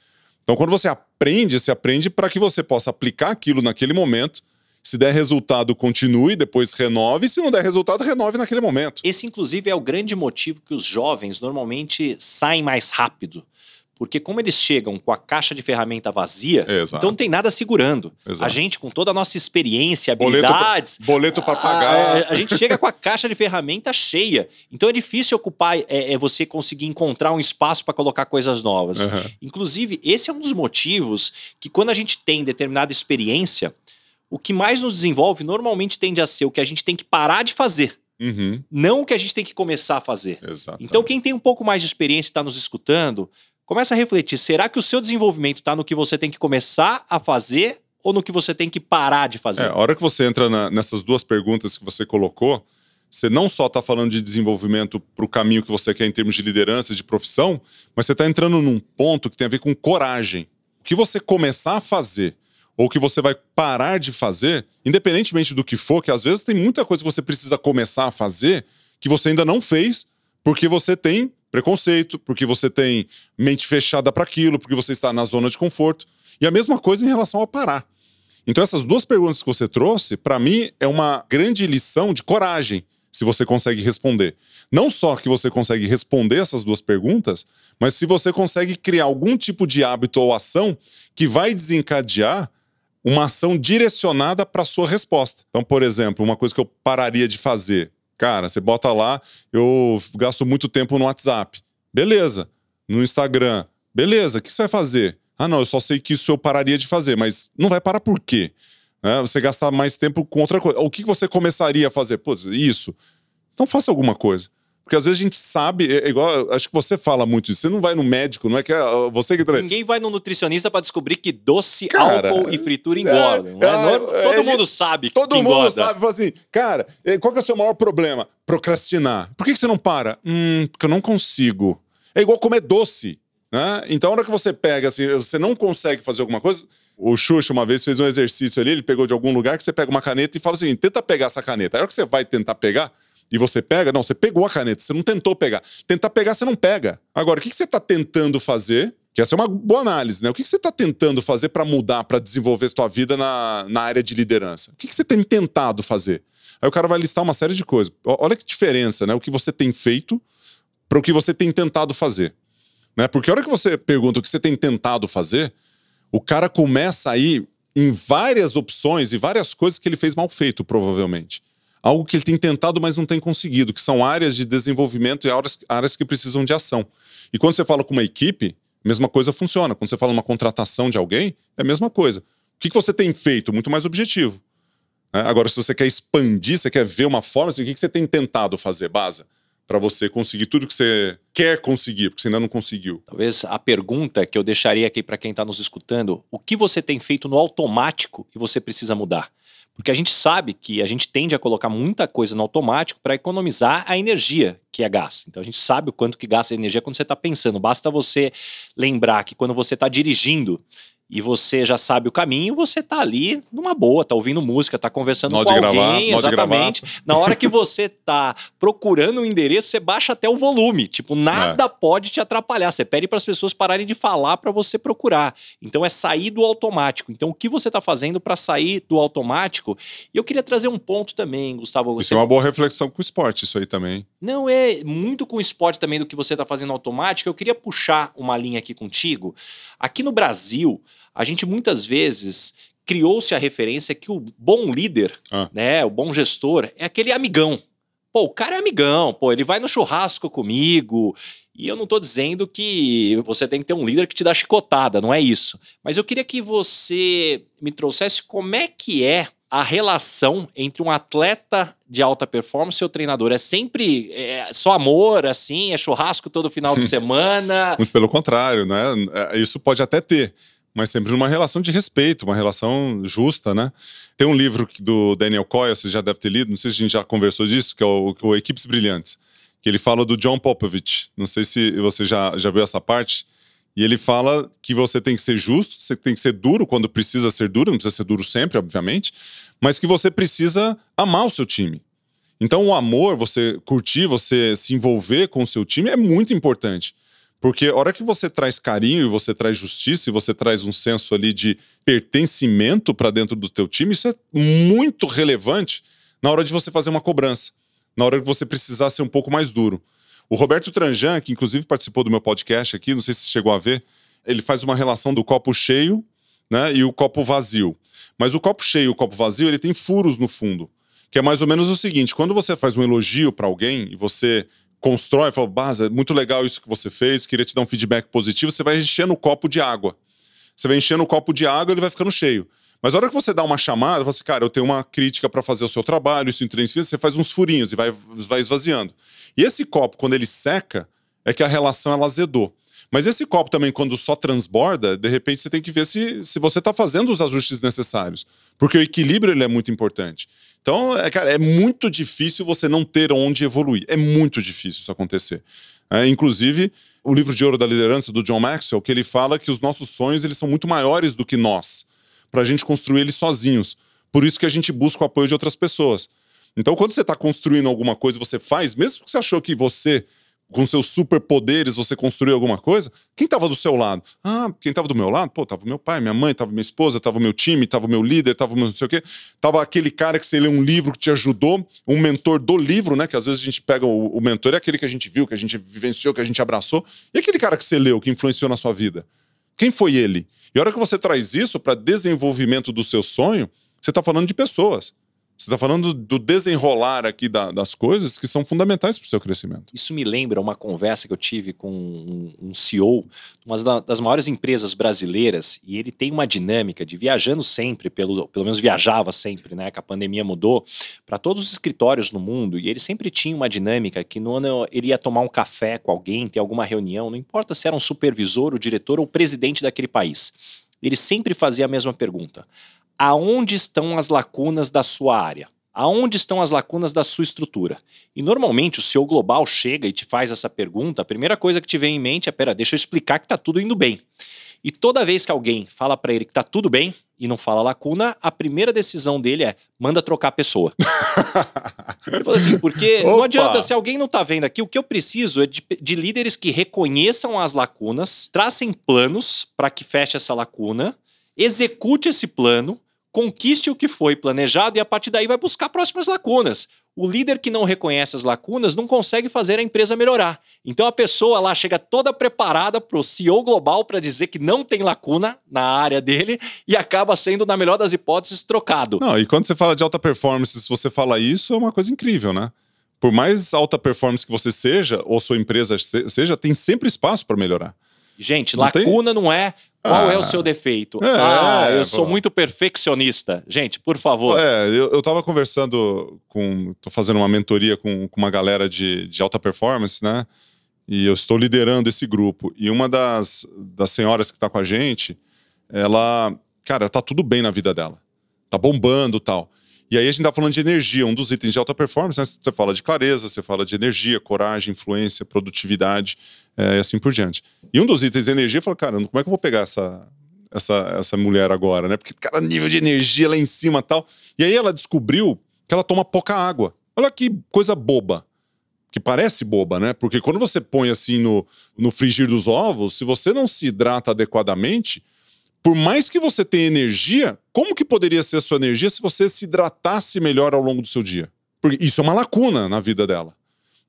Então, quando você aprende, você aprende para que você possa aplicar aquilo naquele momento se der resultado, continue, depois renove. Se não der resultado, renove naquele momento. Esse, inclusive, é o grande motivo que os jovens normalmente saem mais rápido. Porque como eles chegam com a caixa de ferramenta vazia, Exato. então não tem nada segurando. Exato. A gente, com toda a nossa experiência, habilidades... Boleto para pagar. A, a, gente chega com a caixa de ferramenta cheia. Então é difícil ocupar, é, é você conseguir encontrar um espaço para colocar coisas novas. Uhum. Inclusive, esse é um dos motivos que quando a gente tem determinada experiência, o que mais nos desenvolve normalmente tende a ser o que a gente tem que parar de fazer. Uhum. Não o que a gente tem que começar a fazer. Exatamente. Então, quem tem um pouco mais de experiência e está nos escutando, começa a refletir: será que o seu desenvolvimento está no que você tem que começar a fazer ou no que você tem que parar de fazer? É, a hora que você entra na, nessas duas perguntas que você colocou, você não só está falando de desenvolvimento para o caminho que você quer em termos de liderança, de profissão, mas você está entrando num ponto que tem a ver com coragem. O que você começar a fazer ou que você vai parar de fazer, independentemente do que for, que às vezes tem muita coisa que você precisa começar a fazer que você ainda não fez, porque você tem preconceito, porque você tem mente fechada para aquilo, porque você está na zona de conforto. E a mesma coisa em relação a parar. Então, essas duas perguntas que você trouxe, para mim, é uma grande lição de coragem, se você consegue responder. Não só que você consegue responder essas duas perguntas, mas se você consegue criar algum tipo de hábito ou ação que vai desencadear uma ação direcionada para sua resposta. Então, por exemplo, uma coisa que eu pararia de fazer. Cara, você bota lá, eu gasto muito tempo no WhatsApp. Beleza. No Instagram. Beleza. O que você vai fazer? Ah, não, eu só sei que isso eu pararia de fazer, mas não vai parar por quê? É, você gastar mais tempo com outra coisa. O que você começaria a fazer? Pô, isso. Então faça alguma coisa. Porque às vezes a gente sabe, é, é igual, acho que você fala muito isso. Você não vai no médico, não é que é você que Ninguém vai no nutricionista para descobrir que doce, cara, álcool e fritura engordam. É, é, é, todo mundo sabe Todo mundo engorda. sabe. Fala assim, cara, qual que é o seu maior problema? Procrastinar. Por que, que você não para? Hum, porque eu não consigo. É igual comer doce. Né? Então, a hora que você pega, assim, você não consegue fazer alguma coisa. O Xuxa uma vez fez um exercício ali, ele pegou de algum lugar que você pega uma caneta e fala assim: tenta pegar essa caneta. Aí, a hora que você vai tentar pegar, e você pega, não, você pegou a caneta, você não tentou pegar. Tentar pegar, você não pega. Agora, o que você está tentando fazer? Que essa é uma boa análise, né? O que você está tentando fazer para mudar, para desenvolver sua vida na, na área de liderança? O que você tem tentado fazer? Aí o cara vai listar uma série de coisas. Olha que diferença, né? O que você tem feito para o que você tem tentado fazer. Né? Porque a hora que você pergunta o que você tem tentado fazer, o cara começa a ir em várias opções e várias coisas que ele fez mal feito, provavelmente. Algo que ele tem tentado, mas não tem conseguido, que são áreas de desenvolvimento e áreas, áreas que precisam de ação. E quando você fala com uma equipe, a mesma coisa funciona. Quando você fala uma contratação de alguém, é a mesma coisa. O que, que você tem feito? Muito mais objetivo. Né? Agora, se você quer expandir, você quer ver uma forma, assim, o que, que você tem tentado fazer, Baza? para você conseguir tudo que você quer conseguir, porque você ainda não conseguiu? Talvez a pergunta que eu deixaria aqui para quem está nos escutando: o que você tem feito no automático e você precisa mudar? Porque a gente sabe que a gente tende a colocar muita coisa no automático para economizar a energia que é gasta. Então a gente sabe o quanto que gasta energia quando você está pensando. Basta você lembrar que quando você está dirigindo, e você já sabe o caminho, você tá ali numa boa, tá ouvindo música, tá conversando com alguém, gravar, exatamente. Na hora que você tá procurando um endereço, você baixa até o volume, tipo, nada é. pode te atrapalhar. Você pede para as pessoas pararem de falar para você procurar. Então é sair do automático. Então o que você tá fazendo para sair do automático? E eu queria trazer um ponto também, Gustavo, Isso é uma boa reflexão com o esporte, isso aí também. Não é muito com o esporte também do que você tá fazendo automático. Eu queria puxar uma linha aqui contigo. Aqui no Brasil, a gente muitas vezes criou-se a referência que o bom líder, ah. né, o bom gestor, é aquele amigão. Pô, o cara é amigão, pô, ele vai no churrasco comigo. E eu não estou dizendo que você tem que ter um líder que te dá chicotada, não é isso. Mas eu queria que você me trouxesse como é que é a relação entre um atleta de alta performance e o treinador? É sempre é, só amor, assim? É churrasco todo final de semana? Muito pelo contrário, né? É, isso pode até ter mas sempre numa relação de respeito, uma relação justa, né? Tem um livro do Daniel Coyle, você já deve ter lido, não sei se a gente já conversou disso, que é o, o Equipes Brilhantes, que ele fala do John Popovich. Não sei se você já, já viu essa parte. E ele fala que você tem que ser justo, você tem que ser duro quando precisa ser duro, não precisa ser duro sempre, obviamente, mas que você precisa amar o seu time. Então, o amor, você curtir, você se envolver com o seu time é muito importante. Porque a hora que você traz carinho e você traz justiça e você traz um senso ali de pertencimento para dentro do teu time, isso é muito relevante na hora de você fazer uma cobrança, na hora que você precisar ser um pouco mais duro. O Roberto Tranjan, que inclusive participou do meu podcast aqui, não sei se chegou a ver, ele faz uma relação do copo cheio né, e o copo vazio. Mas o copo cheio e o copo vazio, ele tem furos no fundo. Que é mais ou menos o seguinte: quando você faz um elogio para alguém e você constrói, fala, Baza, muito legal isso que você fez, queria te dar um feedback positivo, você vai enchendo o copo de água. Você vai enchendo o copo de água ele vai ficando cheio. Mas a hora que você dá uma chamada, você, assim, cara, eu tenho uma crítica para fazer o seu trabalho, isso intensifica, você faz uns furinhos e vai, vai esvaziando. E esse copo, quando ele seca, é que a relação ela azedou. Mas esse copo também, quando só transborda, de repente você tem que ver se, se você está fazendo os ajustes necessários. Porque o equilíbrio ele é muito importante. Então, é, cara, é muito difícil você não ter onde evoluir. É muito difícil isso acontecer. É, inclusive, o livro de ouro da liderança do John Maxwell, que ele fala que os nossos sonhos eles são muito maiores do que nós, para a gente construir eles sozinhos. Por isso que a gente busca o apoio de outras pessoas. Então, quando você está construindo alguma coisa, você faz, mesmo que você achou que você com seus superpoderes você construiu alguma coisa, quem estava do seu lado? Ah, quem estava do meu lado? Pô, tava meu pai, minha mãe, tava minha esposa, tava meu time, tava meu líder, tava meu não sei o quê. Tava aquele cara que você lê um livro que te ajudou, um mentor do livro, né? Que às vezes a gente pega o, o mentor, é aquele que a gente viu, que a gente vivenciou, que a gente abraçou. E aquele cara que você leu, que influenciou na sua vida? Quem foi ele? E a hora que você traz isso para desenvolvimento do seu sonho, você está falando de pessoas. Você está falando do desenrolar aqui da, das coisas que são fundamentais para o seu crescimento. Isso me lembra uma conversa que eu tive com um, um CEO uma das maiores empresas brasileiras e ele tem uma dinâmica de viajando sempre, pelo, pelo menos viajava sempre, né? Que a pandemia mudou, para todos os escritórios no mundo e ele sempre tinha uma dinâmica que no ano ele ia tomar um café com alguém, ter alguma reunião, não importa se era um supervisor, o diretor ou o presidente daquele país. Ele sempre fazia a mesma pergunta aonde estão as lacunas da sua área? Aonde estão as lacunas da sua estrutura? E normalmente o seu global chega e te faz essa pergunta, a primeira coisa que te vem em mente é: pera, deixa eu explicar que está tudo indo bem. E toda vez que alguém fala para ele que está tudo bem e não fala lacuna, a primeira decisão dele é: manda trocar a pessoa. ele falou assim, porque Opa. não adianta, se alguém não está vendo aqui, o que eu preciso é de, de líderes que reconheçam as lacunas, tracem planos para que feche essa lacuna, execute esse plano conquiste o que foi planejado e a partir daí vai buscar próximas lacunas. O líder que não reconhece as lacunas não consegue fazer a empresa melhorar. Então a pessoa lá chega toda preparada para o CEO global para dizer que não tem lacuna na área dele e acaba sendo, na melhor das hipóteses, trocado. Não, e quando você fala de alta performance, se você fala isso, é uma coisa incrível, né? Por mais alta performance que você seja, ou sua empresa seja, tem sempre espaço para melhorar. Gente, não lacuna tem? não é qual ah, é o ah. seu defeito? É, ah, eu sou muito perfeccionista. Gente, por favor. É, eu, eu tava conversando com. tô fazendo uma mentoria com, com uma galera de, de alta performance, né? E eu estou liderando esse grupo. E uma das, das senhoras que tá com a gente, ela. Cara, tá tudo bem na vida dela. Tá bombando tal. E aí a gente tá falando de energia, um dos itens de alta performance, né? Você fala de clareza, você fala de energia, coragem, influência, produtividade é, e assim por diante. E um dos itens de energia, eu falo, cara, como é que eu vou pegar essa, essa, essa mulher agora, né? Porque, cara, nível de energia lá em cima tal. E aí ela descobriu que ela toma pouca água. Olha que coisa boba. Que parece boba, né? Porque quando você põe assim no, no frigir dos ovos, se você não se hidrata adequadamente, por mais que você tenha energia, como que poderia ser a sua energia se você se hidratasse melhor ao longo do seu dia? Porque isso é uma lacuna na vida dela.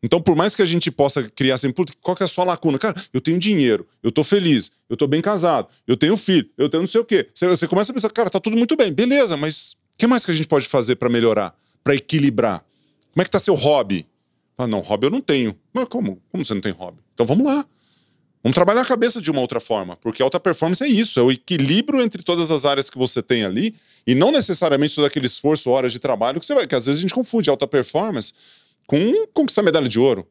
Então, por mais que a gente possa criar assim, qual que é a sua lacuna? Cara, eu tenho dinheiro, eu tô feliz, eu tô bem casado, eu tenho filho, eu tenho não sei o quê. Você, você começa a pensar, cara, tá tudo muito bem, beleza, mas o que mais que a gente pode fazer para melhorar, para equilibrar? Como é que tá seu hobby? Ah, não, hobby eu não tenho. Mas como? Como você não tem hobby? Então vamos lá. Vamos trabalhar a cabeça de uma outra forma, porque alta performance é isso, é o equilíbrio entre todas as áreas que você tem ali, e não necessariamente todo aquele esforço, horas de trabalho que você vai, que às vezes a gente confunde alta performance com conquistar medalha de ouro.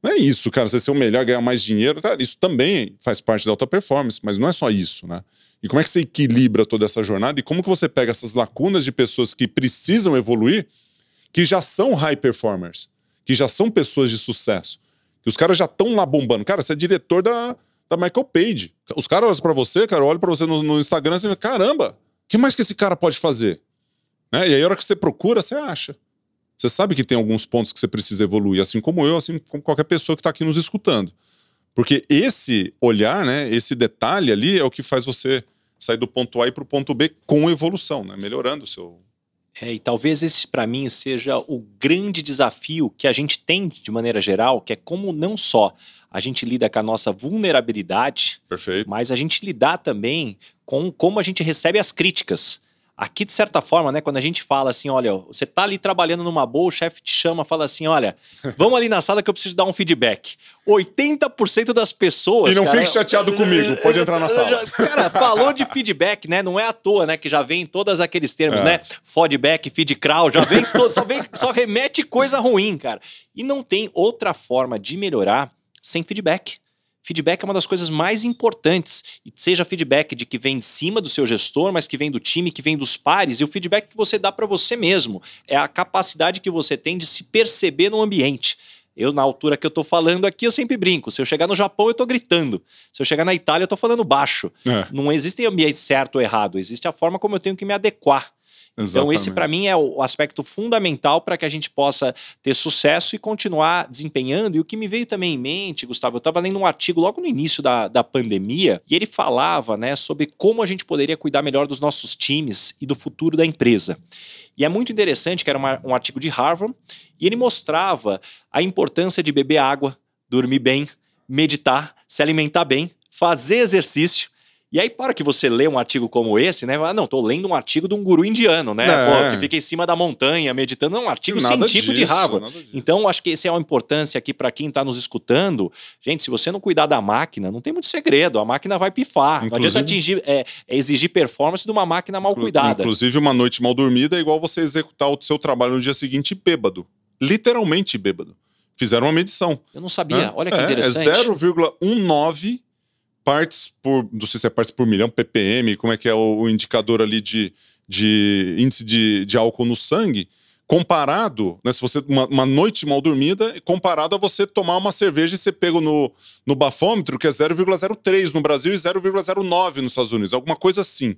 Não é isso, cara, você ser o melhor, ganhar mais dinheiro, tá? isso também faz parte da alta performance, mas não é só isso, né? E como é que você equilibra toda essa jornada e como que você pega essas lacunas de pessoas que precisam evoluir, que já são high performers, que já são pessoas de sucesso, que os caras já estão lá bombando. Cara, você é diretor da, da Michael Page. Os caras olham pra você, cara, olham pra você no, no Instagram e você caramba, o que mais que esse cara pode fazer? Né? E aí, a hora que você procura, você acha. Você sabe que tem alguns pontos que você precisa evoluir, assim como eu, assim como qualquer pessoa que está aqui nos escutando. Porque esse olhar, né, esse detalhe ali é o que faz você sair do ponto A e para o ponto B com evolução, né, melhorando o seu, é, e talvez esse, para mim, seja o grande desafio que a gente tem de maneira geral, que é como não só a gente lida com a nossa vulnerabilidade, Perfeito. mas a gente lidar também com como a gente recebe as críticas. Aqui, de certa forma, né, quando a gente fala assim, olha, você tá ali trabalhando numa boa, o chefe te chama, fala assim, olha, vamos ali na sala que eu preciso dar um feedback. 80% das pessoas. E não cara, fique chateado comigo, pode entrar na sala. Cara, falou de feedback, né? Não é à toa, né? Que já vem todos aqueles termos, é. né? Feedback, feedcrawl, já vem, todo, só vem, só remete coisa ruim, cara. E não tem outra forma de melhorar sem feedback. Feedback é uma das coisas mais importantes. E seja feedback de que vem de cima do seu gestor, mas que vem do time, que vem dos pares, e o feedback que você dá para você mesmo. É a capacidade que você tem de se perceber no ambiente. Eu, na altura que eu tô falando aqui, eu sempre brinco. Se eu chegar no Japão, eu tô gritando. Se eu chegar na Itália, eu tô falando baixo. É. Não existe ambiente certo ou errado. Existe a forma como eu tenho que me adequar. Exatamente. Então, esse para mim é o aspecto fundamental para que a gente possa ter sucesso e continuar desempenhando. E o que me veio também em mente, Gustavo, eu estava lendo um artigo logo no início da, da pandemia e ele falava né, sobre como a gente poderia cuidar melhor dos nossos times e do futuro da empresa. E é muito interessante que era uma, um artigo de Harvard e ele mostrava a importância de beber água, dormir bem, meditar, se alimentar bem, fazer exercício e aí, para que você lê um artigo como esse, né? Ah, não, tô lendo um artigo de um guru indiano, né? É. Pô, que fica em cima da montanha meditando. Não, um artigo nada científico disso, de Harvard. Então, acho que essa é uma importância aqui para quem está nos escutando. Gente, se você não cuidar da máquina, não tem muito segredo. A máquina vai pifar. Inclusive, não adianta atingir, é, é exigir performance de uma máquina mal cuidada. Inclusive, uma noite mal dormida é igual você executar o seu trabalho no dia seguinte bêbado. Literalmente bêbado. Fizeram uma medição. Eu não sabia. É, Olha que é, é interessante. É 0,19 partes por. Não sei se é partes por milhão, ppm, como é que é o, o indicador ali de, de índice de, de álcool no sangue. comparado, né, se você uma, uma, noite mal dormida, comparado a você tomar uma cerveja e você pega no, no bafômetro, que é 0,03 no Brasil e 0,09 nos Estados Unidos, alguma coisa assim.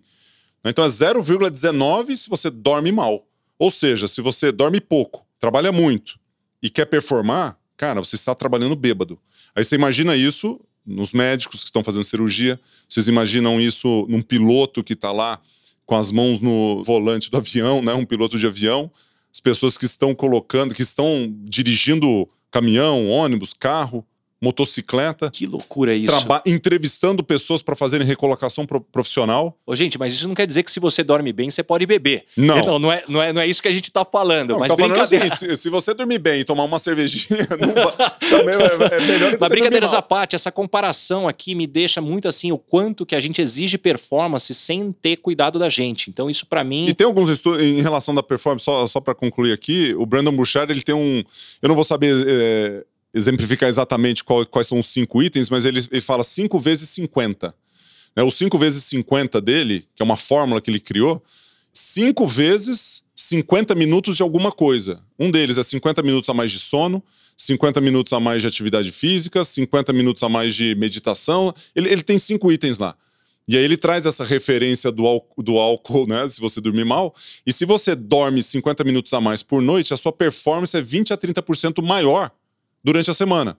Então é 0,19 se você dorme mal. Ou seja, se você dorme pouco, trabalha muito e quer performar, cara, você está trabalhando bêbado. Aí você imagina isso nos médicos que estão fazendo cirurgia, vocês imaginam isso num piloto que está lá com as mãos no volante do avião, né? Um piloto de avião. As pessoas que estão colocando, que estão dirigindo caminhão, ônibus, carro, motocicleta. Que loucura isso. Entrevistando pessoas para fazerem recolocação pro profissional. Ô, gente, mas isso não quer dizer que se você dorme bem, você pode beber. Não. Não, não, é, não, é, não é isso que a gente está falando. Não, mas tá brincadeira... falando assim, se, se, você dormir bem e tomar uma cervejinha, vai... também é, é melhor que Mas brincadeiras à parte, essa comparação aqui me deixa muito assim, o quanto que a gente exige performance sem ter cuidado da gente. Então isso para mim... E tem alguns estudos em relação da performance, só, só para concluir aqui, o Brandon Bouchard, ele tem um... Eu não vou saber... É exemplificar exatamente qual, quais são os cinco itens, mas ele, ele fala 5 vezes 50. Né? O 5 vezes 50 dele, que é uma fórmula que ele criou, 5 vezes 50 minutos de alguma coisa. Um deles é 50 minutos a mais de sono, 50 minutos a mais de atividade física, 50 minutos a mais de meditação. Ele, ele tem cinco itens lá. E aí ele traz essa referência do, do álcool, né? Se você dormir mal. E se você dorme 50 minutos a mais por noite, a sua performance é 20 a 30% maior durante a semana.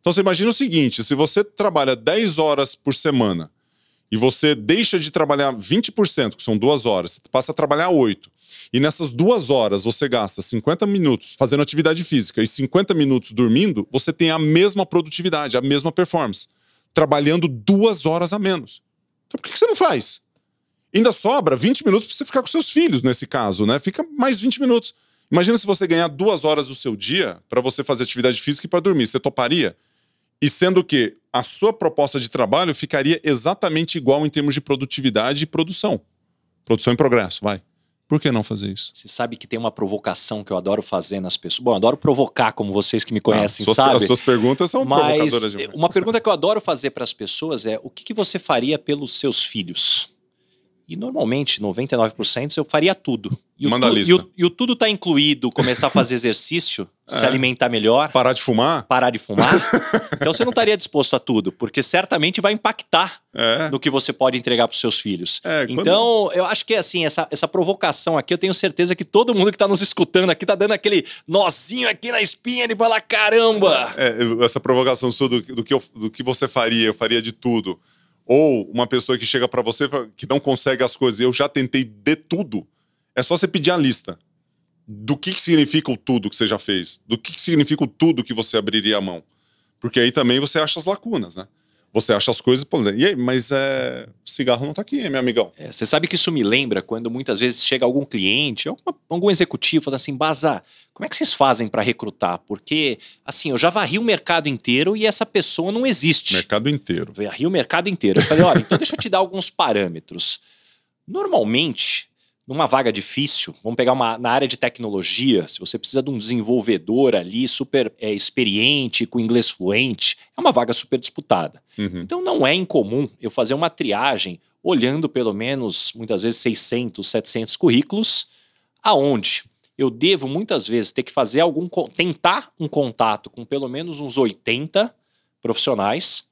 Então você imagina o seguinte: se você trabalha 10 horas por semana e você deixa de trabalhar 20%, que são duas horas, você passa a trabalhar 8. E nessas duas horas você gasta 50 minutos fazendo atividade física e 50 minutos dormindo, você tem a mesma produtividade, a mesma performance, trabalhando duas horas a menos. Então por que você não faz? Ainda sobra 20 minutos para você ficar com seus filhos, nesse caso, né? Fica mais 20 minutos. Imagina se você ganhar duas horas do seu dia para você fazer atividade física e para dormir. Você toparia? E sendo que a sua proposta de trabalho ficaria exatamente igual em termos de produtividade e produção. Produção em progresso, vai. Por que não fazer isso? Você sabe que tem uma provocação que eu adoro fazer nas pessoas. Bom, eu adoro provocar, como vocês que me conhecem, ah, suas, sabe? As suas perguntas são Mas provocadoras demais. Uma pergunta que eu adoro fazer para as pessoas é: o que, que você faria pelos seus filhos? E normalmente, 99%, eu faria tudo. E Manda tu, lista. E o, e o tudo tá incluído, começar a fazer exercício, é. se alimentar melhor. Parar de fumar? Parar de fumar. então você não estaria disposto a tudo, porque certamente vai impactar é. no que você pode entregar para os seus filhos. É, quando... Então, eu acho que assim, essa, essa provocação aqui, eu tenho certeza que todo mundo que está nos escutando aqui tá dando aquele nozinho aqui na espinha de falar: caramba! É, essa provocação sua do, do, que eu, do que você faria, eu faria de tudo ou uma pessoa que chega para você que não consegue as coisas, eu já tentei de tudo, é só você pedir a lista do que, que significa o tudo que você já fez, do que, que significa o tudo que você abriria a mão. Porque aí também você acha as lacunas, né? Você acha as coisas, pô, e aí, mas é, o cigarro não tá aqui, meu amigão. É, você sabe que isso me lembra quando muitas vezes chega algum cliente, alguma, algum executivo, fala assim, Baza, como é que vocês fazem para recrutar? Porque, assim, eu já varri o mercado inteiro e essa pessoa não existe. Mercado inteiro. Varri o mercado inteiro. Eu falei, olha, então deixa eu te dar alguns parâmetros. Normalmente, numa vaga difícil, vamos pegar uma na área de tecnologia, se você precisa de um desenvolvedor ali super é, experiente, com inglês fluente, é uma vaga super disputada. Uhum. Então não é incomum eu fazer uma triagem olhando pelo menos, muitas vezes, 600, 700 currículos, aonde eu devo muitas vezes ter que fazer algum tentar um contato com pelo menos uns 80 profissionais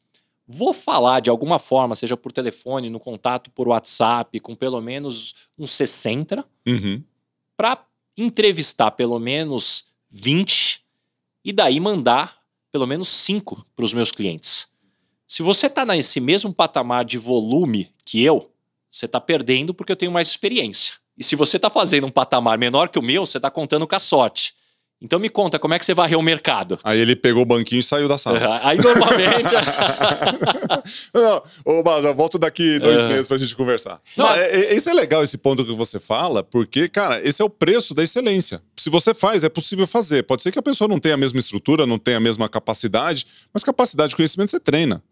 vou falar de alguma forma, seja por telefone, no contato por WhatsApp, com pelo menos uns 60, uhum. para entrevistar pelo menos 20 e daí mandar pelo menos 5 para os meus clientes. Se você está nesse mesmo patamar de volume que eu, você está perdendo porque eu tenho mais experiência. E se você está fazendo um patamar menor que o meu, você está contando com a sorte. Então me conta, como é que você varreu o mercado? Aí ele pegou o banquinho e saiu da sala. Aí normalmente. não, ô, mas eu volto daqui dois uhum. meses pra gente conversar. Não, mas... é, é, esse é legal, esse ponto que você fala, porque, cara, esse é o preço da excelência. Se você faz, é possível fazer. Pode ser que a pessoa não tenha a mesma estrutura, não tenha a mesma capacidade, mas capacidade de conhecimento você treina.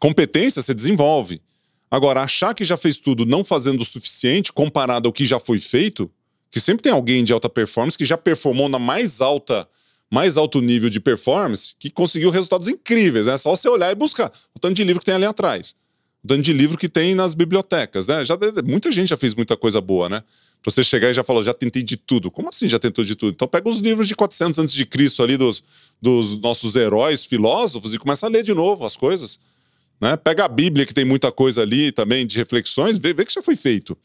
Competência você desenvolve. Agora, achar que já fez tudo não fazendo o suficiente comparado ao que já foi feito, que sempre tem alguém de alta performance que já performou na mais alta, mais alto nível de performance, que conseguiu resultados incríveis, né? Só você olhar e buscar o tanto de livro que tem ali atrás. o tanto de livro que tem nas bibliotecas, né? Já, muita gente já fez muita coisa boa, né? Pra você chegar e já falou, já tentei de tudo. Como assim já tentou de tudo? Então pega os livros de 400 antes de Cristo ali dos, dos nossos heróis, filósofos e começa a ler de novo as coisas. Né? Pega a Bíblia, que tem muita coisa ali também de reflexões, vê, vê que já foi feito.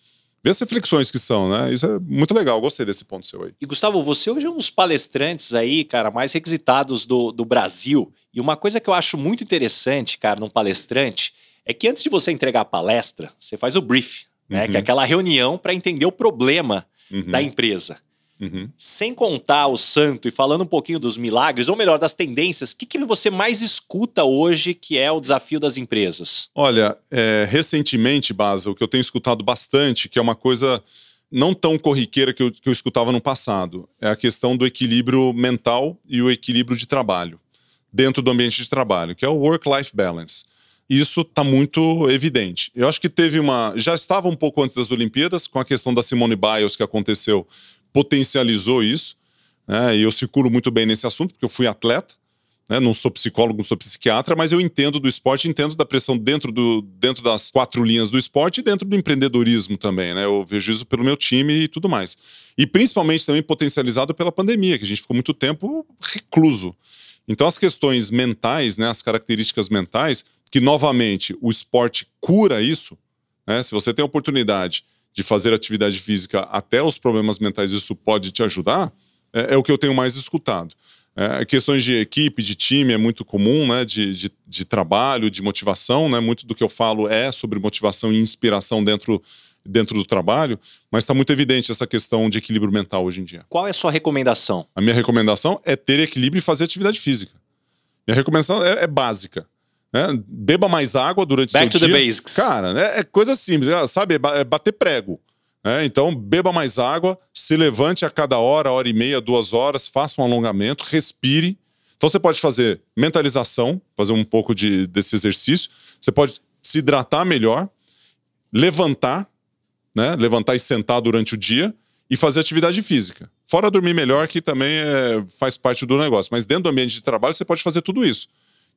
Vê as reflexões que são, né? Isso é muito legal, gostei desse ponto seu aí. E Gustavo, você hoje é um dos palestrantes aí, cara, mais requisitados do, do Brasil. E uma coisa que eu acho muito interessante, cara, num palestrante, é que antes de você entregar a palestra, você faz o brief, né? Uhum. Que é aquela reunião para entender o problema uhum. da empresa. Uhum. Sem contar o santo e falando um pouquinho dos milagres, ou melhor, das tendências, o que, que você mais escuta hoje que é o desafio das empresas? Olha, é, recentemente, Basa, o que eu tenho escutado bastante, que é uma coisa não tão corriqueira que eu, que eu escutava no passado, é a questão do equilíbrio mental e o equilíbrio de trabalho dentro do ambiente de trabalho, que é o work-life balance isso está muito evidente. Eu acho que teve uma. Já estava um pouco antes das Olimpíadas, com a questão da Simone Biles que aconteceu, potencializou isso. Né? E eu circulo muito bem nesse assunto, porque eu fui atleta. Né? Não sou psicólogo, não sou psiquiatra, mas eu entendo do esporte, entendo da pressão dentro, do, dentro das quatro linhas do esporte e dentro do empreendedorismo também. Né? Eu vejo isso pelo meu time e tudo mais. E principalmente também potencializado pela pandemia, que a gente ficou muito tempo recluso. Então, as questões mentais, né, as características mentais, que novamente o esporte cura isso, né? Se você tem a oportunidade de fazer atividade física até os problemas mentais, isso pode te ajudar, é, é o que eu tenho mais escutado. É, questões de equipe, de time é muito comum, né? De, de, de, trabalho, de motivação, né? Muito do que eu falo é sobre motivação e inspiração dentro, dentro do trabalho, mas está muito evidente essa questão de equilíbrio mental hoje em dia. Qual é a sua recomendação? A minha recomendação é ter equilíbrio e fazer atividade física. Minha recomendação é, é básica. Né? Beba mais água durante Back o seu dia. Back to the basics. Cara, né? é coisa simples, é, sabe? É, é bater prego. Né? Então, beba mais água, se levante a cada hora, hora e meia, duas horas, faça um alongamento, respire. Então, você pode fazer mentalização, fazer um pouco de, desse exercício. Você pode se hidratar melhor, levantar, né? levantar e sentar durante o dia e fazer atividade física. Fora dormir melhor, que também é, faz parte do negócio. Mas dentro do ambiente de trabalho, você pode fazer tudo isso.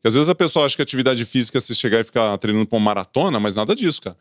Porque às vezes a pessoa acha que atividade física é se chegar e ficar treinando para uma maratona, mas nada disso, cara.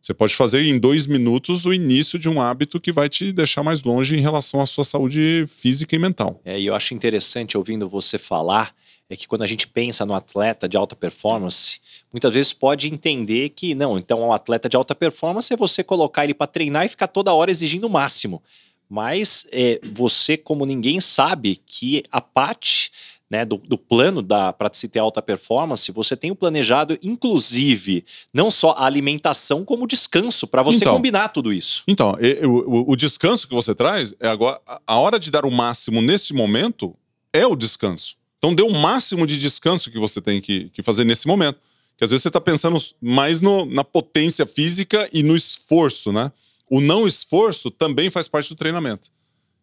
Você pode fazer em dois minutos o início de um hábito que vai te deixar mais longe em relação à sua saúde física e mental. É, e eu acho interessante ouvindo você falar é que quando a gente pensa no atleta de alta performance, muitas vezes pode entender que não, então um atleta de alta performance é você colocar ele para treinar e ficar toda hora exigindo o máximo. Mas é, você, como ninguém, sabe que a parte né, do, do, plano para se ter alta performance, você tem o planejado, inclusive, não só a alimentação, como o descanso, para você então, combinar tudo isso. Então, o, o, descanso que você traz é agora. A hora de dar o máximo nesse momento é o descanso. Então, dê o máximo de descanso que você tem que, que fazer nesse momento. Que às vezes você está pensando mais no, na potência física e no esforço, né? O não esforço também faz parte do treinamento.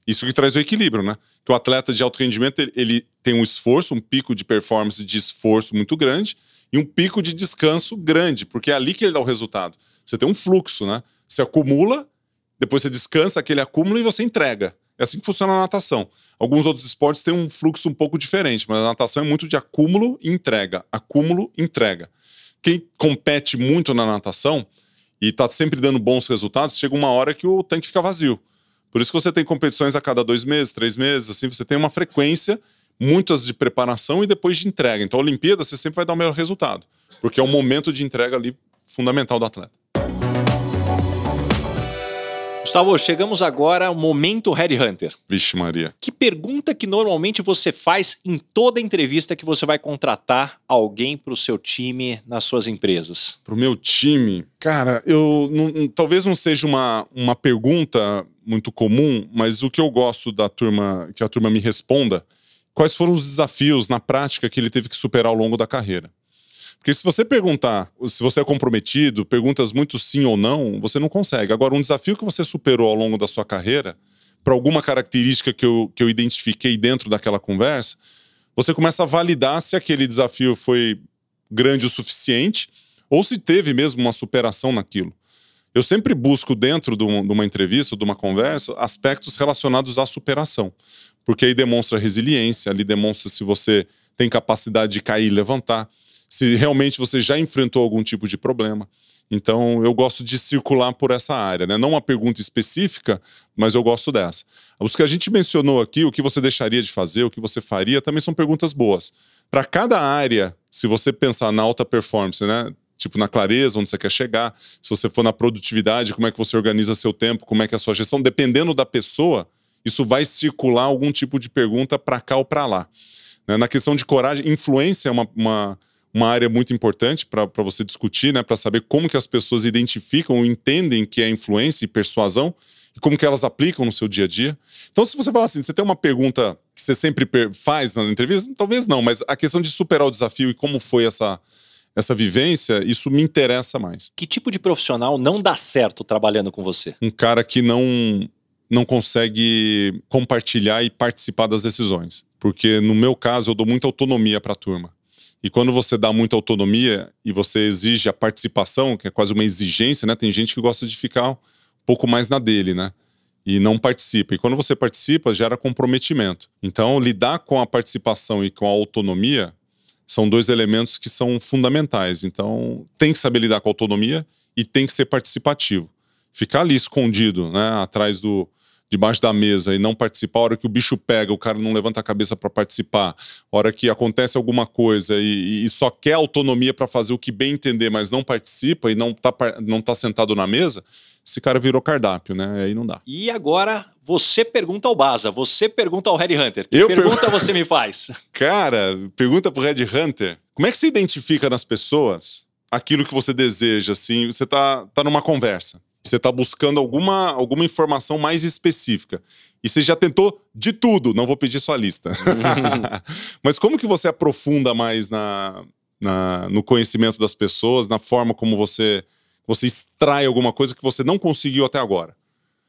Isso que traz o equilíbrio, né? Que o atleta de alto rendimento ele, ele tem um esforço, um pico de performance de esforço muito grande e um pico de descanso grande, porque é ali que ele dá o resultado. Você tem um fluxo, né? Você acumula, depois você descansa aquele acúmulo e você entrega. É assim que funciona a natação. Alguns outros esportes têm um fluxo um pouco diferente, mas a natação é muito de acúmulo e entrega. Acúmulo, entrega. Quem compete muito na natação e está sempre dando bons resultados, chega uma hora que o tanque fica vazio. Por isso que você tem competições a cada dois meses, três meses, assim, você tem uma frequência, muitas de preparação e depois de entrega. Então, a Olimpíada, você sempre vai dar o melhor resultado, porque é o momento de entrega ali fundamental do atleta. Gustavo, chegamos agora ao momento Headhunter. Vixe Maria. Que pergunta que normalmente você faz em toda entrevista que você vai contratar alguém para o seu time nas suas empresas? Para o meu time? Cara, eu não, talvez não seja uma, uma pergunta muito comum, mas o que eu gosto da turma, que a turma me responda, quais foram os desafios na prática que ele teve que superar ao longo da carreira. Porque se você perguntar se você é comprometido, perguntas muito sim ou não, você não consegue. Agora, um desafio que você superou ao longo da sua carreira, para alguma característica que eu, que eu identifiquei dentro daquela conversa, você começa a validar se aquele desafio foi grande o suficiente ou se teve mesmo uma superação naquilo. Eu sempre busco, dentro de uma entrevista, de uma conversa, aspectos relacionados à superação. Porque aí demonstra resiliência, ali demonstra se você tem capacidade de cair e levantar, se realmente você já enfrentou algum tipo de problema. Então, eu gosto de circular por essa área, né? Não uma pergunta específica, mas eu gosto dessa. Os que a gente mencionou aqui, o que você deixaria de fazer, o que você faria, também são perguntas boas. Para cada área, se você pensar na alta performance, né? Tipo, na clareza, onde você quer chegar, se você for na produtividade, como é que você organiza seu tempo, como é que é a sua gestão, dependendo da pessoa, isso vai circular algum tipo de pergunta para cá ou para lá. Né? Na questão de coragem, influência é uma, uma, uma área muito importante para você discutir, né? para saber como que as pessoas identificam ou entendem que é influência e persuasão e como que elas aplicam no seu dia a dia. Então, se você falar assim, você tem uma pergunta que você sempre faz na entrevista, talvez não, mas a questão de superar o desafio e como foi essa essa vivência, isso me interessa mais. Que tipo de profissional não dá certo trabalhando com você? Um cara que não não consegue compartilhar e participar das decisões. Porque no meu caso, eu dou muita autonomia para a turma. E quando você dá muita autonomia e você exige a participação, que é quase uma exigência, né? Tem gente que gosta de ficar um pouco mais na dele, né? E não participa. E quando você participa, gera comprometimento. Então, lidar com a participação e com a autonomia são dois elementos que são fundamentais. Então, tem que saber lidar com a autonomia e tem que ser participativo. Ficar ali escondido, né, atrás do, debaixo da mesa e não participar, a hora que o bicho pega, o cara não levanta a cabeça para participar, a hora que acontece alguma coisa e, e só quer autonomia para fazer o que bem entender, mas não participa e não tá, não tá sentado na mesa, esse cara virou cardápio, né? Aí não dá. E agora você pergunta ao Baza, você pergunta ao Red Hunter. Que Eu pergunta per... você me faz? Cara, pergunta pro Red Hunter. Como é que você identifica nas pessoas aquilo que você deseja, assim? Você tá, tá numa conversa. Você está buscando alguma, alguma informação mais específica. E você já tentou de tudo, não vou pedir sua lista. Mas como que você aprofunda mais na, na, no conhecimento das pessoas, na forma como você, você extrai alguma coisa que você não conseguiu até agora?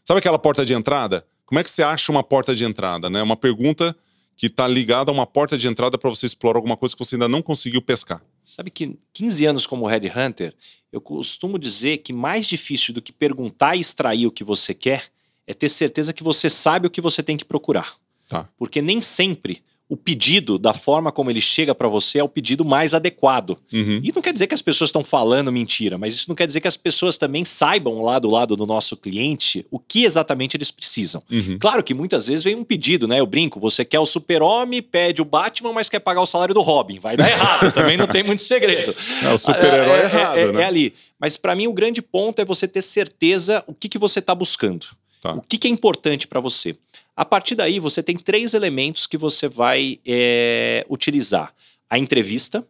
Sabe aquela porta de entrada? Como é que você acha uma porta de entrada? Né? Uma pergunta que está ligada a uma porta de entrada para você explorar alguma coisa que você ainda não conseguiu pescar. Sabe que 15 anos como Red Hunter, eu costumo dizer que mais difícil do que perguntar e extrair o que você quer é ter certeza que você sabe o que você tem que procurar. Tá. Porque nem sempre o pedido, da forma como ele chega para você, é o pedido mais adequado. Uhum. E não quer dizer que as pessoas estão falando mentira, mas isso não quer dizer que as pessoas também saibam lá do lado do nosso cliente o que exatamente eles precisam. Uhum. Claro que muitas vezes vem um pedido, né? Eu brinco, você quer o super-homem, pede o Batman, mas quer pagar o salário do Robin. Vai dar errado, também não tem muito segredo. É o super-herói é, é, errado, é, né? é ali. Mas para mim o grande ponto é você ter certeza o que, que você está buscando. Tá. O que, que é importante para você. A partir daí, você tem três elementos que você vai é, utilizar: a entrevista,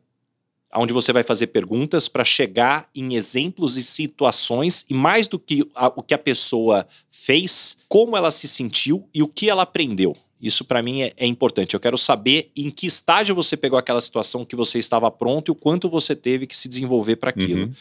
onde você vai fazer perguntas para chegar em exemplos e situações, e mais do que a, o que a pessoa fez, como ela se sentiu e o que ela aprendeu. Isso para mim é, é, importante. Eu quero saber em que estágio você pegou aquela situação que você estava pronto e o quanto você teve que se desenvolver para aquilo. Uhum.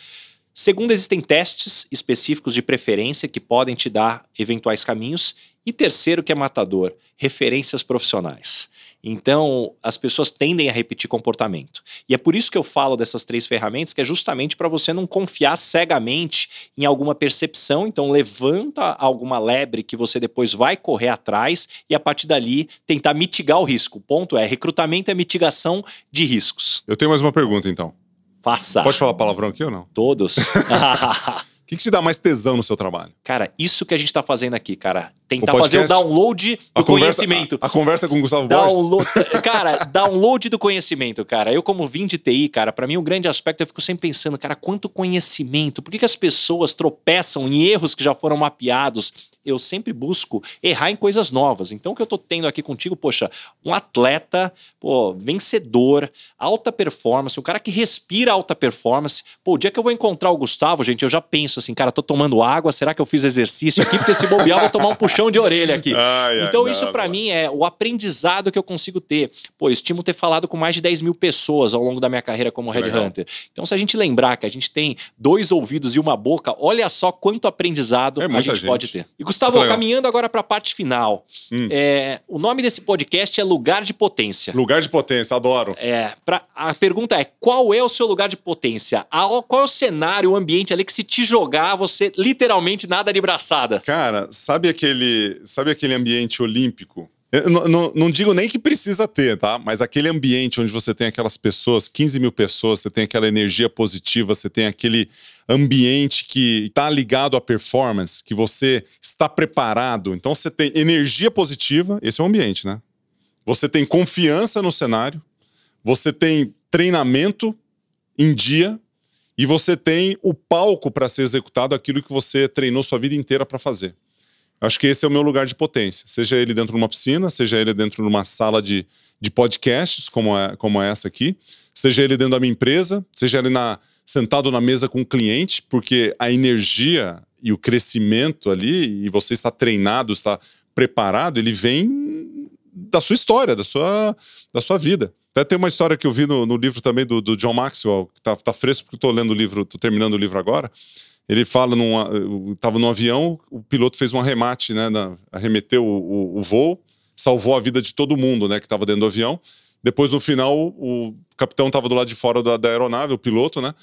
Segundo, existem testes específicos de preferência que podem te dar eventuais caminhos. E terceiro, que é matador, referências profissionais. Então, as pessoas tendem a repetir comportamento. E é por isso que eu falo dessas três ferramentas, que é justamente para você não confiar cegamente em alguma percepção. Então, levanta alguma lebre que você depois vai correr atrás e, a partir dali, tentar mitigar o risco. O ponto é: recrutamento é mitigação de riscos. Eu tenho mais uma pergunta, então. Faça. Pode falar palavrão aqui ou não? Todos. O que, que te dá mais tesão no seu trabalho? Cara, isso que a gente tá fazendo aqui, cara. Tentar o fazer o download do conversa, conhecimento. A, a, conversa com o Gustavo download, Cara, download do conhecimento, cara. Eu, como vim de TI, cara, para mim o um grande aspecto, eu fico sempre pensando, cara, quanto conhecimento. Por que, que as pessoas tropeçam em erros que já foram mapeados? Eu sempre busco errar em coisas novas. Então, o que eu tô tendo aqui contigo, poxa, um atleta, pô, vencedor, alta performance, um cara que respira alta performance. Pô, o dia que eu vou encontrar o Gustavo, gente, eu já penso assim, cara, tô tomando água, será que eu fiz exercício aqui? Porque se bobear, vou tomar um puxão de orelha aqui. Ai, então, ai, isso para mim é o aprendizado que eu consigo ter. Pô, estimo ter falado com mais de 10 mil pessoas ao longo da minha carreira como Red Hunter. Então, se a gente lembrar que a gente tem dois ouvidos e uma boca, olha só quanto aprendizado é a gente, gente, pode ter. E Gustavo, caminhando agora para a parte final. Hum. É, o nome desse podcast é Lugar de Potência. Lugar de Potência, adoro. É, pra, a pergunta é: qual é o seu lugar de potência? A, qual é o cenário, o ambiente ali que se te jogar, você literalmente nada de braçada? Cara, sabe aquele, sabe aquele ambiente olímpico não, não, digo nem que precisa ter, tá? Mas aquele ambiente onde você tem aquelas pessoas, 15 mil pessoas, você tem aquela energia positiva, você tem aquele ambiente que está ligado à performance, que você está preparado. Então você tem energia positiva, esse é o ambiente, né? Você tem confiança no cenário, você tem treinamento em dia e você tem o palco para ser executado aquilo que você treinou sua vida inteira para fazer. Acho que esse é o meu lugar de potência. Seja ele dentro de uma piscina, seja ele dentro de uma sala de, de podcasts, como, é, como é essa aqui, seja ele dentro da minha empresa, seja ele na, sentado na mesa com o cliente, porque a energia e o crescimento ali, e você está treinado, está preparado, ele vem da sua história, da sua, da sua vida. Até tem uma história que eu vi no, no livro também do, do, John Maxwell, que tá, tá fresco, porque estou lendo o livro, estou terminando o livro agora. Ele fala, estava num avião, o piloto fez um arremate, né, na, arremeteu o, o, o, voo, salvou a vida de todo mundo, né, que estava dentro do avião. Depois, no final, o, capitão estava do lado de fora da, da, aeronave, o piloto, né,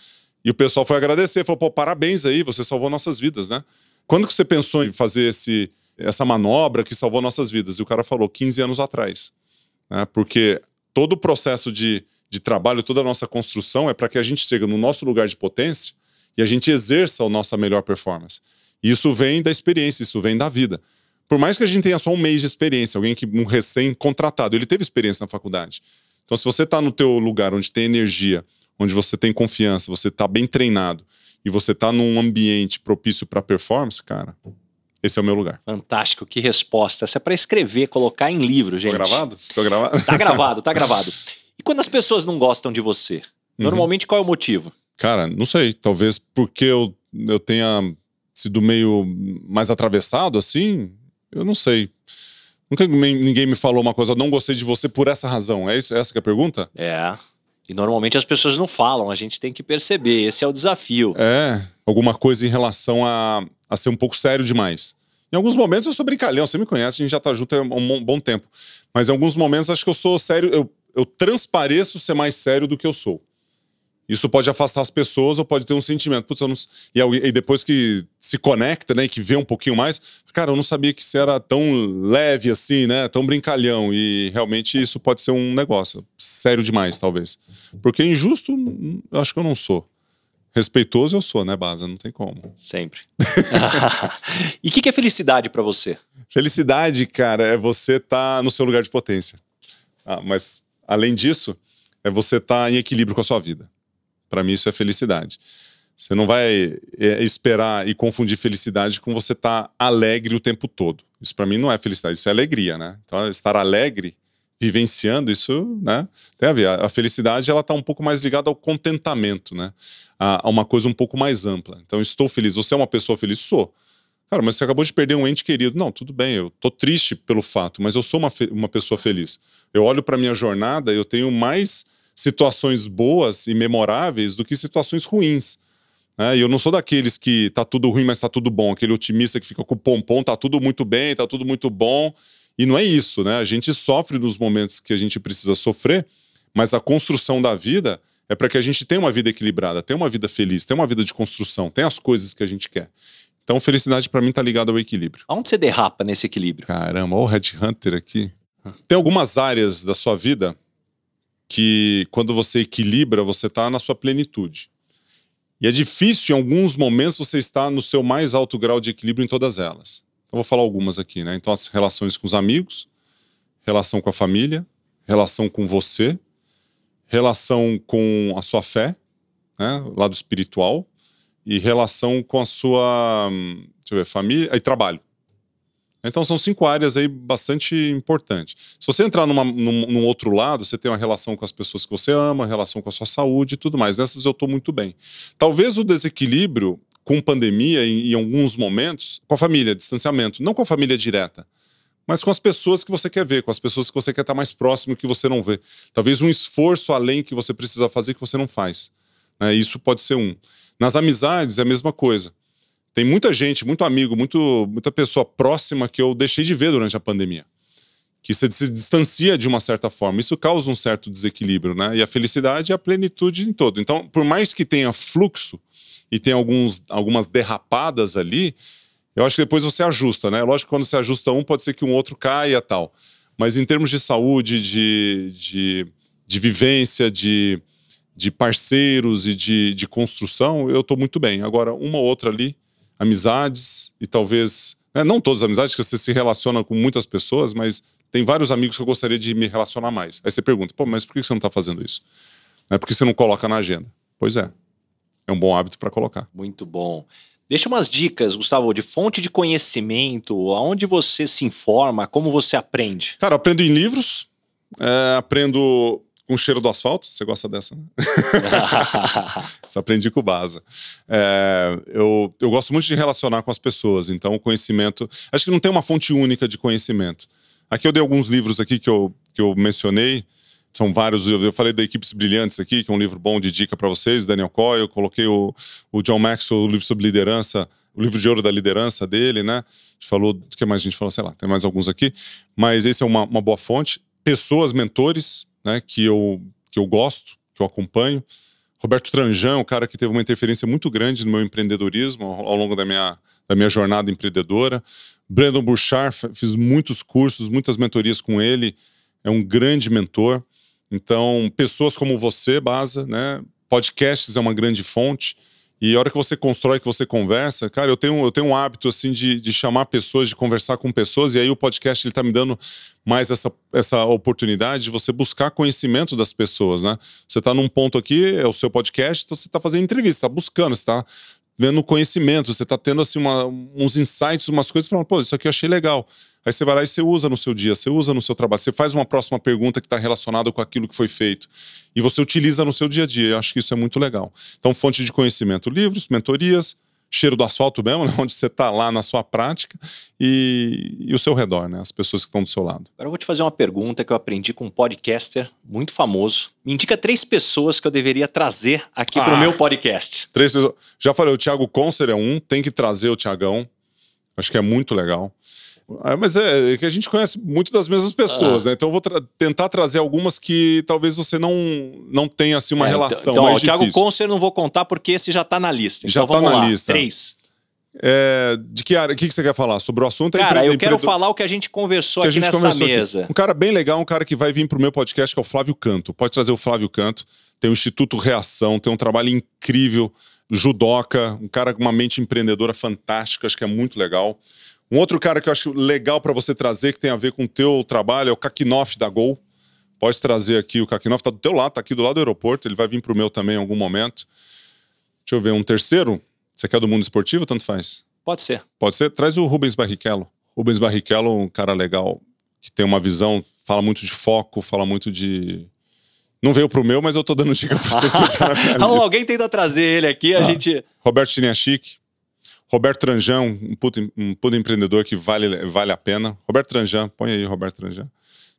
e o pessoal foi agradecer, falou, pô, parabéns aí, você salvou nossas vidas, né. Quando que você pensou em fazer esse, essa manobra que salvou nossas vidas? E o cara falou, 15 anos atrás, né, porque todo o processo de, de trabalho, toda a nossa construção é para que a gente chegue no nosso lugar de potência e a gente exerça a nossa melhor performance. E isso vem da experiência, isso vem da vida. Por mais que a gente tenha só um mês de experiência, alguém que um recém-contratado, ele teve experiência na faculdade. Então, se você está no teu lugar onde tem energia, onde você tem confiança, você está bem treinado e você está num ambiente propício para performance, cara, esse é o meu lugar. Fantástico, que resposta. Essa é para escrever, colocar em livro, gente. Tô gravado? Tô gravado? Tá gravado, tá gravado. E quando as pessoas não gostam de você? Uhum. Normalmente uhum. qual é o motivo? Cara, não sei. Talvez porque eu, eu tenha sido meio mais atravessado assim. Eu não sei. Nunca ninguém me falou uma coisa, não gostei de você por essa razão. É isso? Essa que é a pergunta? É. E normalmente as pessoas não falam, a gente tem que perceber. Esse é o desafio. É. Alguma coisa em relação a, a ser um pouco sério demais. Em alguns momentos eu sou brincalhão, você me conhece, a gente já tá junto há um bom tempo. Mas em alguns momentos acho que eu sou sério, eu, eu transpareço ser mais sério do que eu sou. Isso pode afastar as pessoas ou pode ter um sentimento. Putz, eu não... e, depois que se conecta, né, que vê um pouquinho mais, cara, eu não sabia que você era tão leve assim, né, tão brincalhão. E realmente isso pode ser um negócio sério demais, talvez. Porque injusto, eu acho que eu não sou. Respeitoso eu sou, né, Baza? Não tem como. Sempre. e o que, que, é felicidade para você? Felicidade, cara, é você estar tá no seu lugar de potência. Ah, mas, além disso, é você estar tá em equilíbrio com a sua vida. Para mim, isso é felicidade. Você não vai é, esperar e confundir felicidade com você estar tá alegre o tempo todo. Isso para mim não é felicidade, isso é alegria, né? Então, estar alegre, vivenciando isso, né? Tem a ver. A felicidade ela está um pouco mais ligada ao contentamento, né? A, a, uma coisa um pouco mais ampla. Então, estou feliz. Você é uma pessoa feliz? Sou. Cara, mas você acabou de perder um ente querido. Não, tudo bem, eu tô triste pelo fato, mas eu sou uma, uma pessoa feliz. Eu olho para minha jornada, eu tenho mais situações boas e memoráveis do que situações ruins. Né? E eu não sou daqueles que tá tudo ruim, mas tá tudo bom. Aquele otimista que fica com o pompom, tá tudo muito bem, tá tudo muito bom. E não é isso, né? A gente sofre nos momentos que a gente precisa sofrer, mas a construção da vida é para que a gente tenha uma vida equilibrada, tenha uma vida feliz, tenha uma vida de construção, tenha as coisas que a gente quer. Então, felicidade para mim tá ligada ao equilíbrio. Aonde você derrapa nesse equilíbrio? Caramba, olha o Red Hunter aqui. Tem algumas áreas da sua vida que quando você equilibra, você está na sua plenitude. E é difícil, em alguns momentos, você estar no seu mais alto grau de equilíbrio em todas elas. Então, vou falar algumas aqui, né? Então, as relações com os amigos, relação com a família, relação com você, relação com a sua fé, né? lado espiritual, e relação com a sua, hum, deixa eu ver, família e trabalho. Então são cinco áreas aí bastante importantes. Se você entrar numa, num, num, outro lado, você tem uma relação com as pessoas que você ama, relação com a sua saúde e tudo mais. Nessas eu estou muito bem. Talvez o desequilíbrio com pandemia, em, em, alguns momentos, com a família, distanciamento, não com a família direta, mas com as pessoas que você quer ver, com as pessoas que você quer estar mais próximo que você não vê. Talvez um esforço além que você precisa fazer que você não faz. Né? Isso pode ser um. Nas amizades é a mesma coisa. Tem muita gente, muito amigo, muito, muita pessoa próxima que eu deixei de ver durante a pandemia. Que você se distancia de uma certa forma. Isso causa um certo desequilíbrio, né? E a felicidade é a plenitude em todo. Então, por mais que tenha fluxo e tenha alguns, algumas derrapadas ali, eu acho que depois você ajusta, né? Lógico que quando você ajusta um, pode ser que um outro caia tal. Mas em termos de saúde, de, de, de vivência, de, de parceiros e de, de construção, eu estou muito bem. Agora, uma ou outra ali, amizades e talvez. Né, não todas as amizades, que você se relaciona com muitas pessoas, mas tem vários amigos que eu gostaria de me relacionar mais. Aí você pergunta, pô, mas por que você não está fazendo isso? É porque você não coloca na agenda. Pois é. É um bom hábito para colocar. Muito bom. Deixa umas dicas, Gustavo, de fonte de conhecimento, aonde você se informa, como você aprende. Cara, eu aprendo em livros, é, aprendo com cheiro do asfalto. Você gosta dessa, né? Você aprendi com o Baza. É, eu, eu gosto muito de relacionar com as pessoas, então o conhecimento. Acho que não tem uma fonte única de conhecimento. Aqui eu dei alguns livros aqui que eu, que eu mencionei. São vários. Eu falei da Equipes Brilhantes aqui, que é um livro bom de dica para vocês, Daniel Coyle. Eu coloquei o, o John Maxwell, o livro sobre liderança, o livro de ouro da liderança dele, né? A gente falou. O que mais a gente falou? Sei lá, tem mais alguns aqui. Mas esse é uma, uma boa fonte. Pessoas, mentores, né? Que eu, que eu gosto, que eu acompanho. Roberto Tranjan, um cara que teve uma interferência muito grande no meu empreendedorismo ao, ao longo da minha, da minha jornada empreendedora. Brandon Burchard, fiz muitos cursos, muitas mentorias com ele. É um grande mentor. Então, pessoas como você, Baza, né? Podcasts é uma grande fonte. E a hora que você constrói, que você conversa, cara, eu tenho, eu tenho um hábito assim de, de chamar pessoas, de conversar com pessoas, e aí o podcast ele tá me dando mais essa, essa oportunidade de você buscar conhecimento das pessoas, né? Você tá num ponto aqui, é o seu podcast, então você tá fazendo entrevista, tá buscando, você tá vendo conhecimento, você tá tendo assim uma, uns insights, umas coisas, falando, pô, isso aqui eu achei legal. Aí você vai lá e você usa no seu dia, você usa no seu trabalho, você faz uma próxima pergunta que está relacionada com aquilo que foi feito. E você utiliza no seu dia a dia. Eu acho que isso é muito legal. Então, fonte de conhecimento, livros, mentorias, cheiro do asfalto mesmo, né? onde você está lá na sua prática e, e, o seu redor, né? as pessoas que estão do seu lado. Agora eu vou te fazer uma pergunta que eu aprendi com um podcaster muito famoso. Me indica três pessoas que eu deveria trazer aqui ah, para o meu podcast. Três pessoas. Já falei, o Thiago Concer é um, tem que trazer o Tiagão. Acho que é muito legal. Ah, mas é, é, que a gente conhece muito das mesmas pessoas, ah. né? Então eu vou tra tentar trazer algumas que talvez você não, não tenha assim, uma é, então, relação. Então, mais ó, o Thiago Concer não vou contar porque esse já está na lista. Já então, tá na lá. lista. Três. É, de que área? O que, que você quer falar? Sobre o assunto? É cara, eu quero falar o que a gente conversou que aqui gente nessa mesa. Aqui. Um cara bem legal, um cara que vai vir pro meu podcast, que é o Flávio Canto. Pode trazer o Flávio Canto. Tem o Instituto Reação, tem um trabalho incrível. Judoca, um cara com uma mente empreendedora fantástica, acho que é muito legal. Um outro cara que eu acho legal para você trazer, que tem a ver com o teu trabalho, é o Kakinoff da Gol. Pode trazer aqui o Kakinoff, tá do teu lado, tá aqui do lado do aeroporto, ele vai vir pro meu também em algum momento. Deixa eu ver, um terceiro? Você quer do mundo esportivo? Tanto faz. Pode ser. Pode ser? Traz o Rubens Barrichello. Rubens Barrichello, um cara legal, que tem uma visão, fala muito de foco, fala muito de. Não veio pro meu, mas eu tô dando dica pra você. Tá alguém tenta trazer ele aqui, a ah, gente. Roberto Chiniachique. Roberto Tranjan, um puto, um puto empreendedor que vale, vale a pena. Roberto Tranjan, põe aí Roberto Tranjan.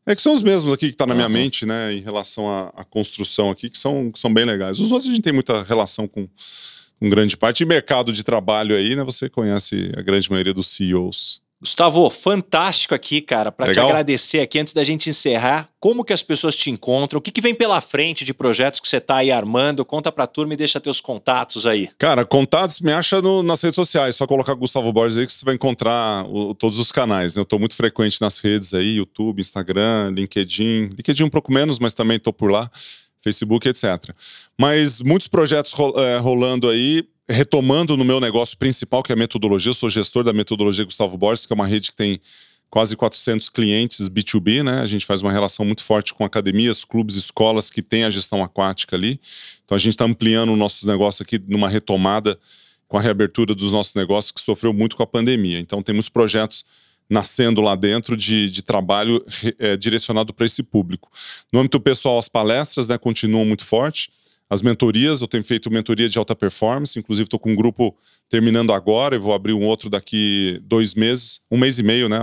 É que são os mesmos aqui que está na minha mente, né, em relação à, à, construção aqui, que são, que são bem legais. Os outros a gente tem muita relação com, com grande parte. E mercado de trabalho aí, né, você conhece a grande maioria dos CEOs. Gustavo, fantástico aqui, cara, para te agradecer aqui antes da gente encerrar. Como que as pessoas te encontram? O que, que vem pela frente de projetos que você está aí armando? Conta pra turma e deixa teus contatos aí. Cara, contatos me acha no, nas redes sociais. Só colocar Gustavo Borges aí que você vai encontrar o, todos os canais. Né? Eu tô muito frequente nas redes aí, YouTube, Instagram, LinkedIn. LinkedIn um pouco menos, mas também tô por lá. Facebook, etc. Mas muitos projetos é, rolando aí retomando no meu negócio principal, que é a metodologia, eu sou gestor da metodologia Gustavo Borges, que é uma rede que tem quase 400 clientes B2B, né? A gente faz uma relação muito forte com academias, clubes, escolas que têm a gestão aquática ali. Então a gente está ampliando o nosso negócio aqui numa retomada com a reabertura dos nossos negócios que sofreu muito com a pandemia. Então temos projetos nascendo lá dentro de, de trabalho é, direcionado para esse público. No âmbito pessoal, as palestras né, continuam muito forte. As mentorias, eu tenho feito mentoria de alta performance, inclusive estou com um grupo terminando agora, eu vou abrir um outro daqui dois meses, um mês e meio, né?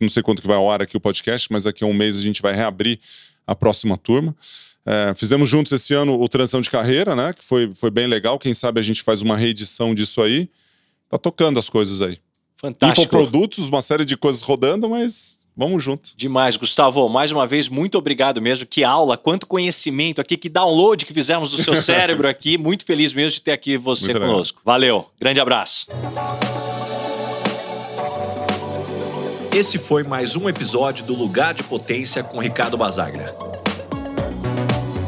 Não sei quanto que vai ao ar aqui o podcast, mas daqui a um mês a gente vai reabrir a próxima turma. É, fizemos juntos esse ano o Transição de Carreira, né? Que foi, foi bem legal. Quem sabe a gente faz uma reedição disso aí. Tá tocando as coisas aí. Fantástico. Infoprodutos, uma série de coisas rodando, mas Vamos junto. Demais, Gustavo. Mais uma vez, muito obrigado mesmo. Que aula, quanto conhecimento aqui, que download que fizemos do seu cérebro aqui. Muito feliz mesmo de ter aqui você muito conosco. Legal. Valeu, grande abraço. Esse foi mais um episódio do Lugar de Potência com Ricardo Basagra.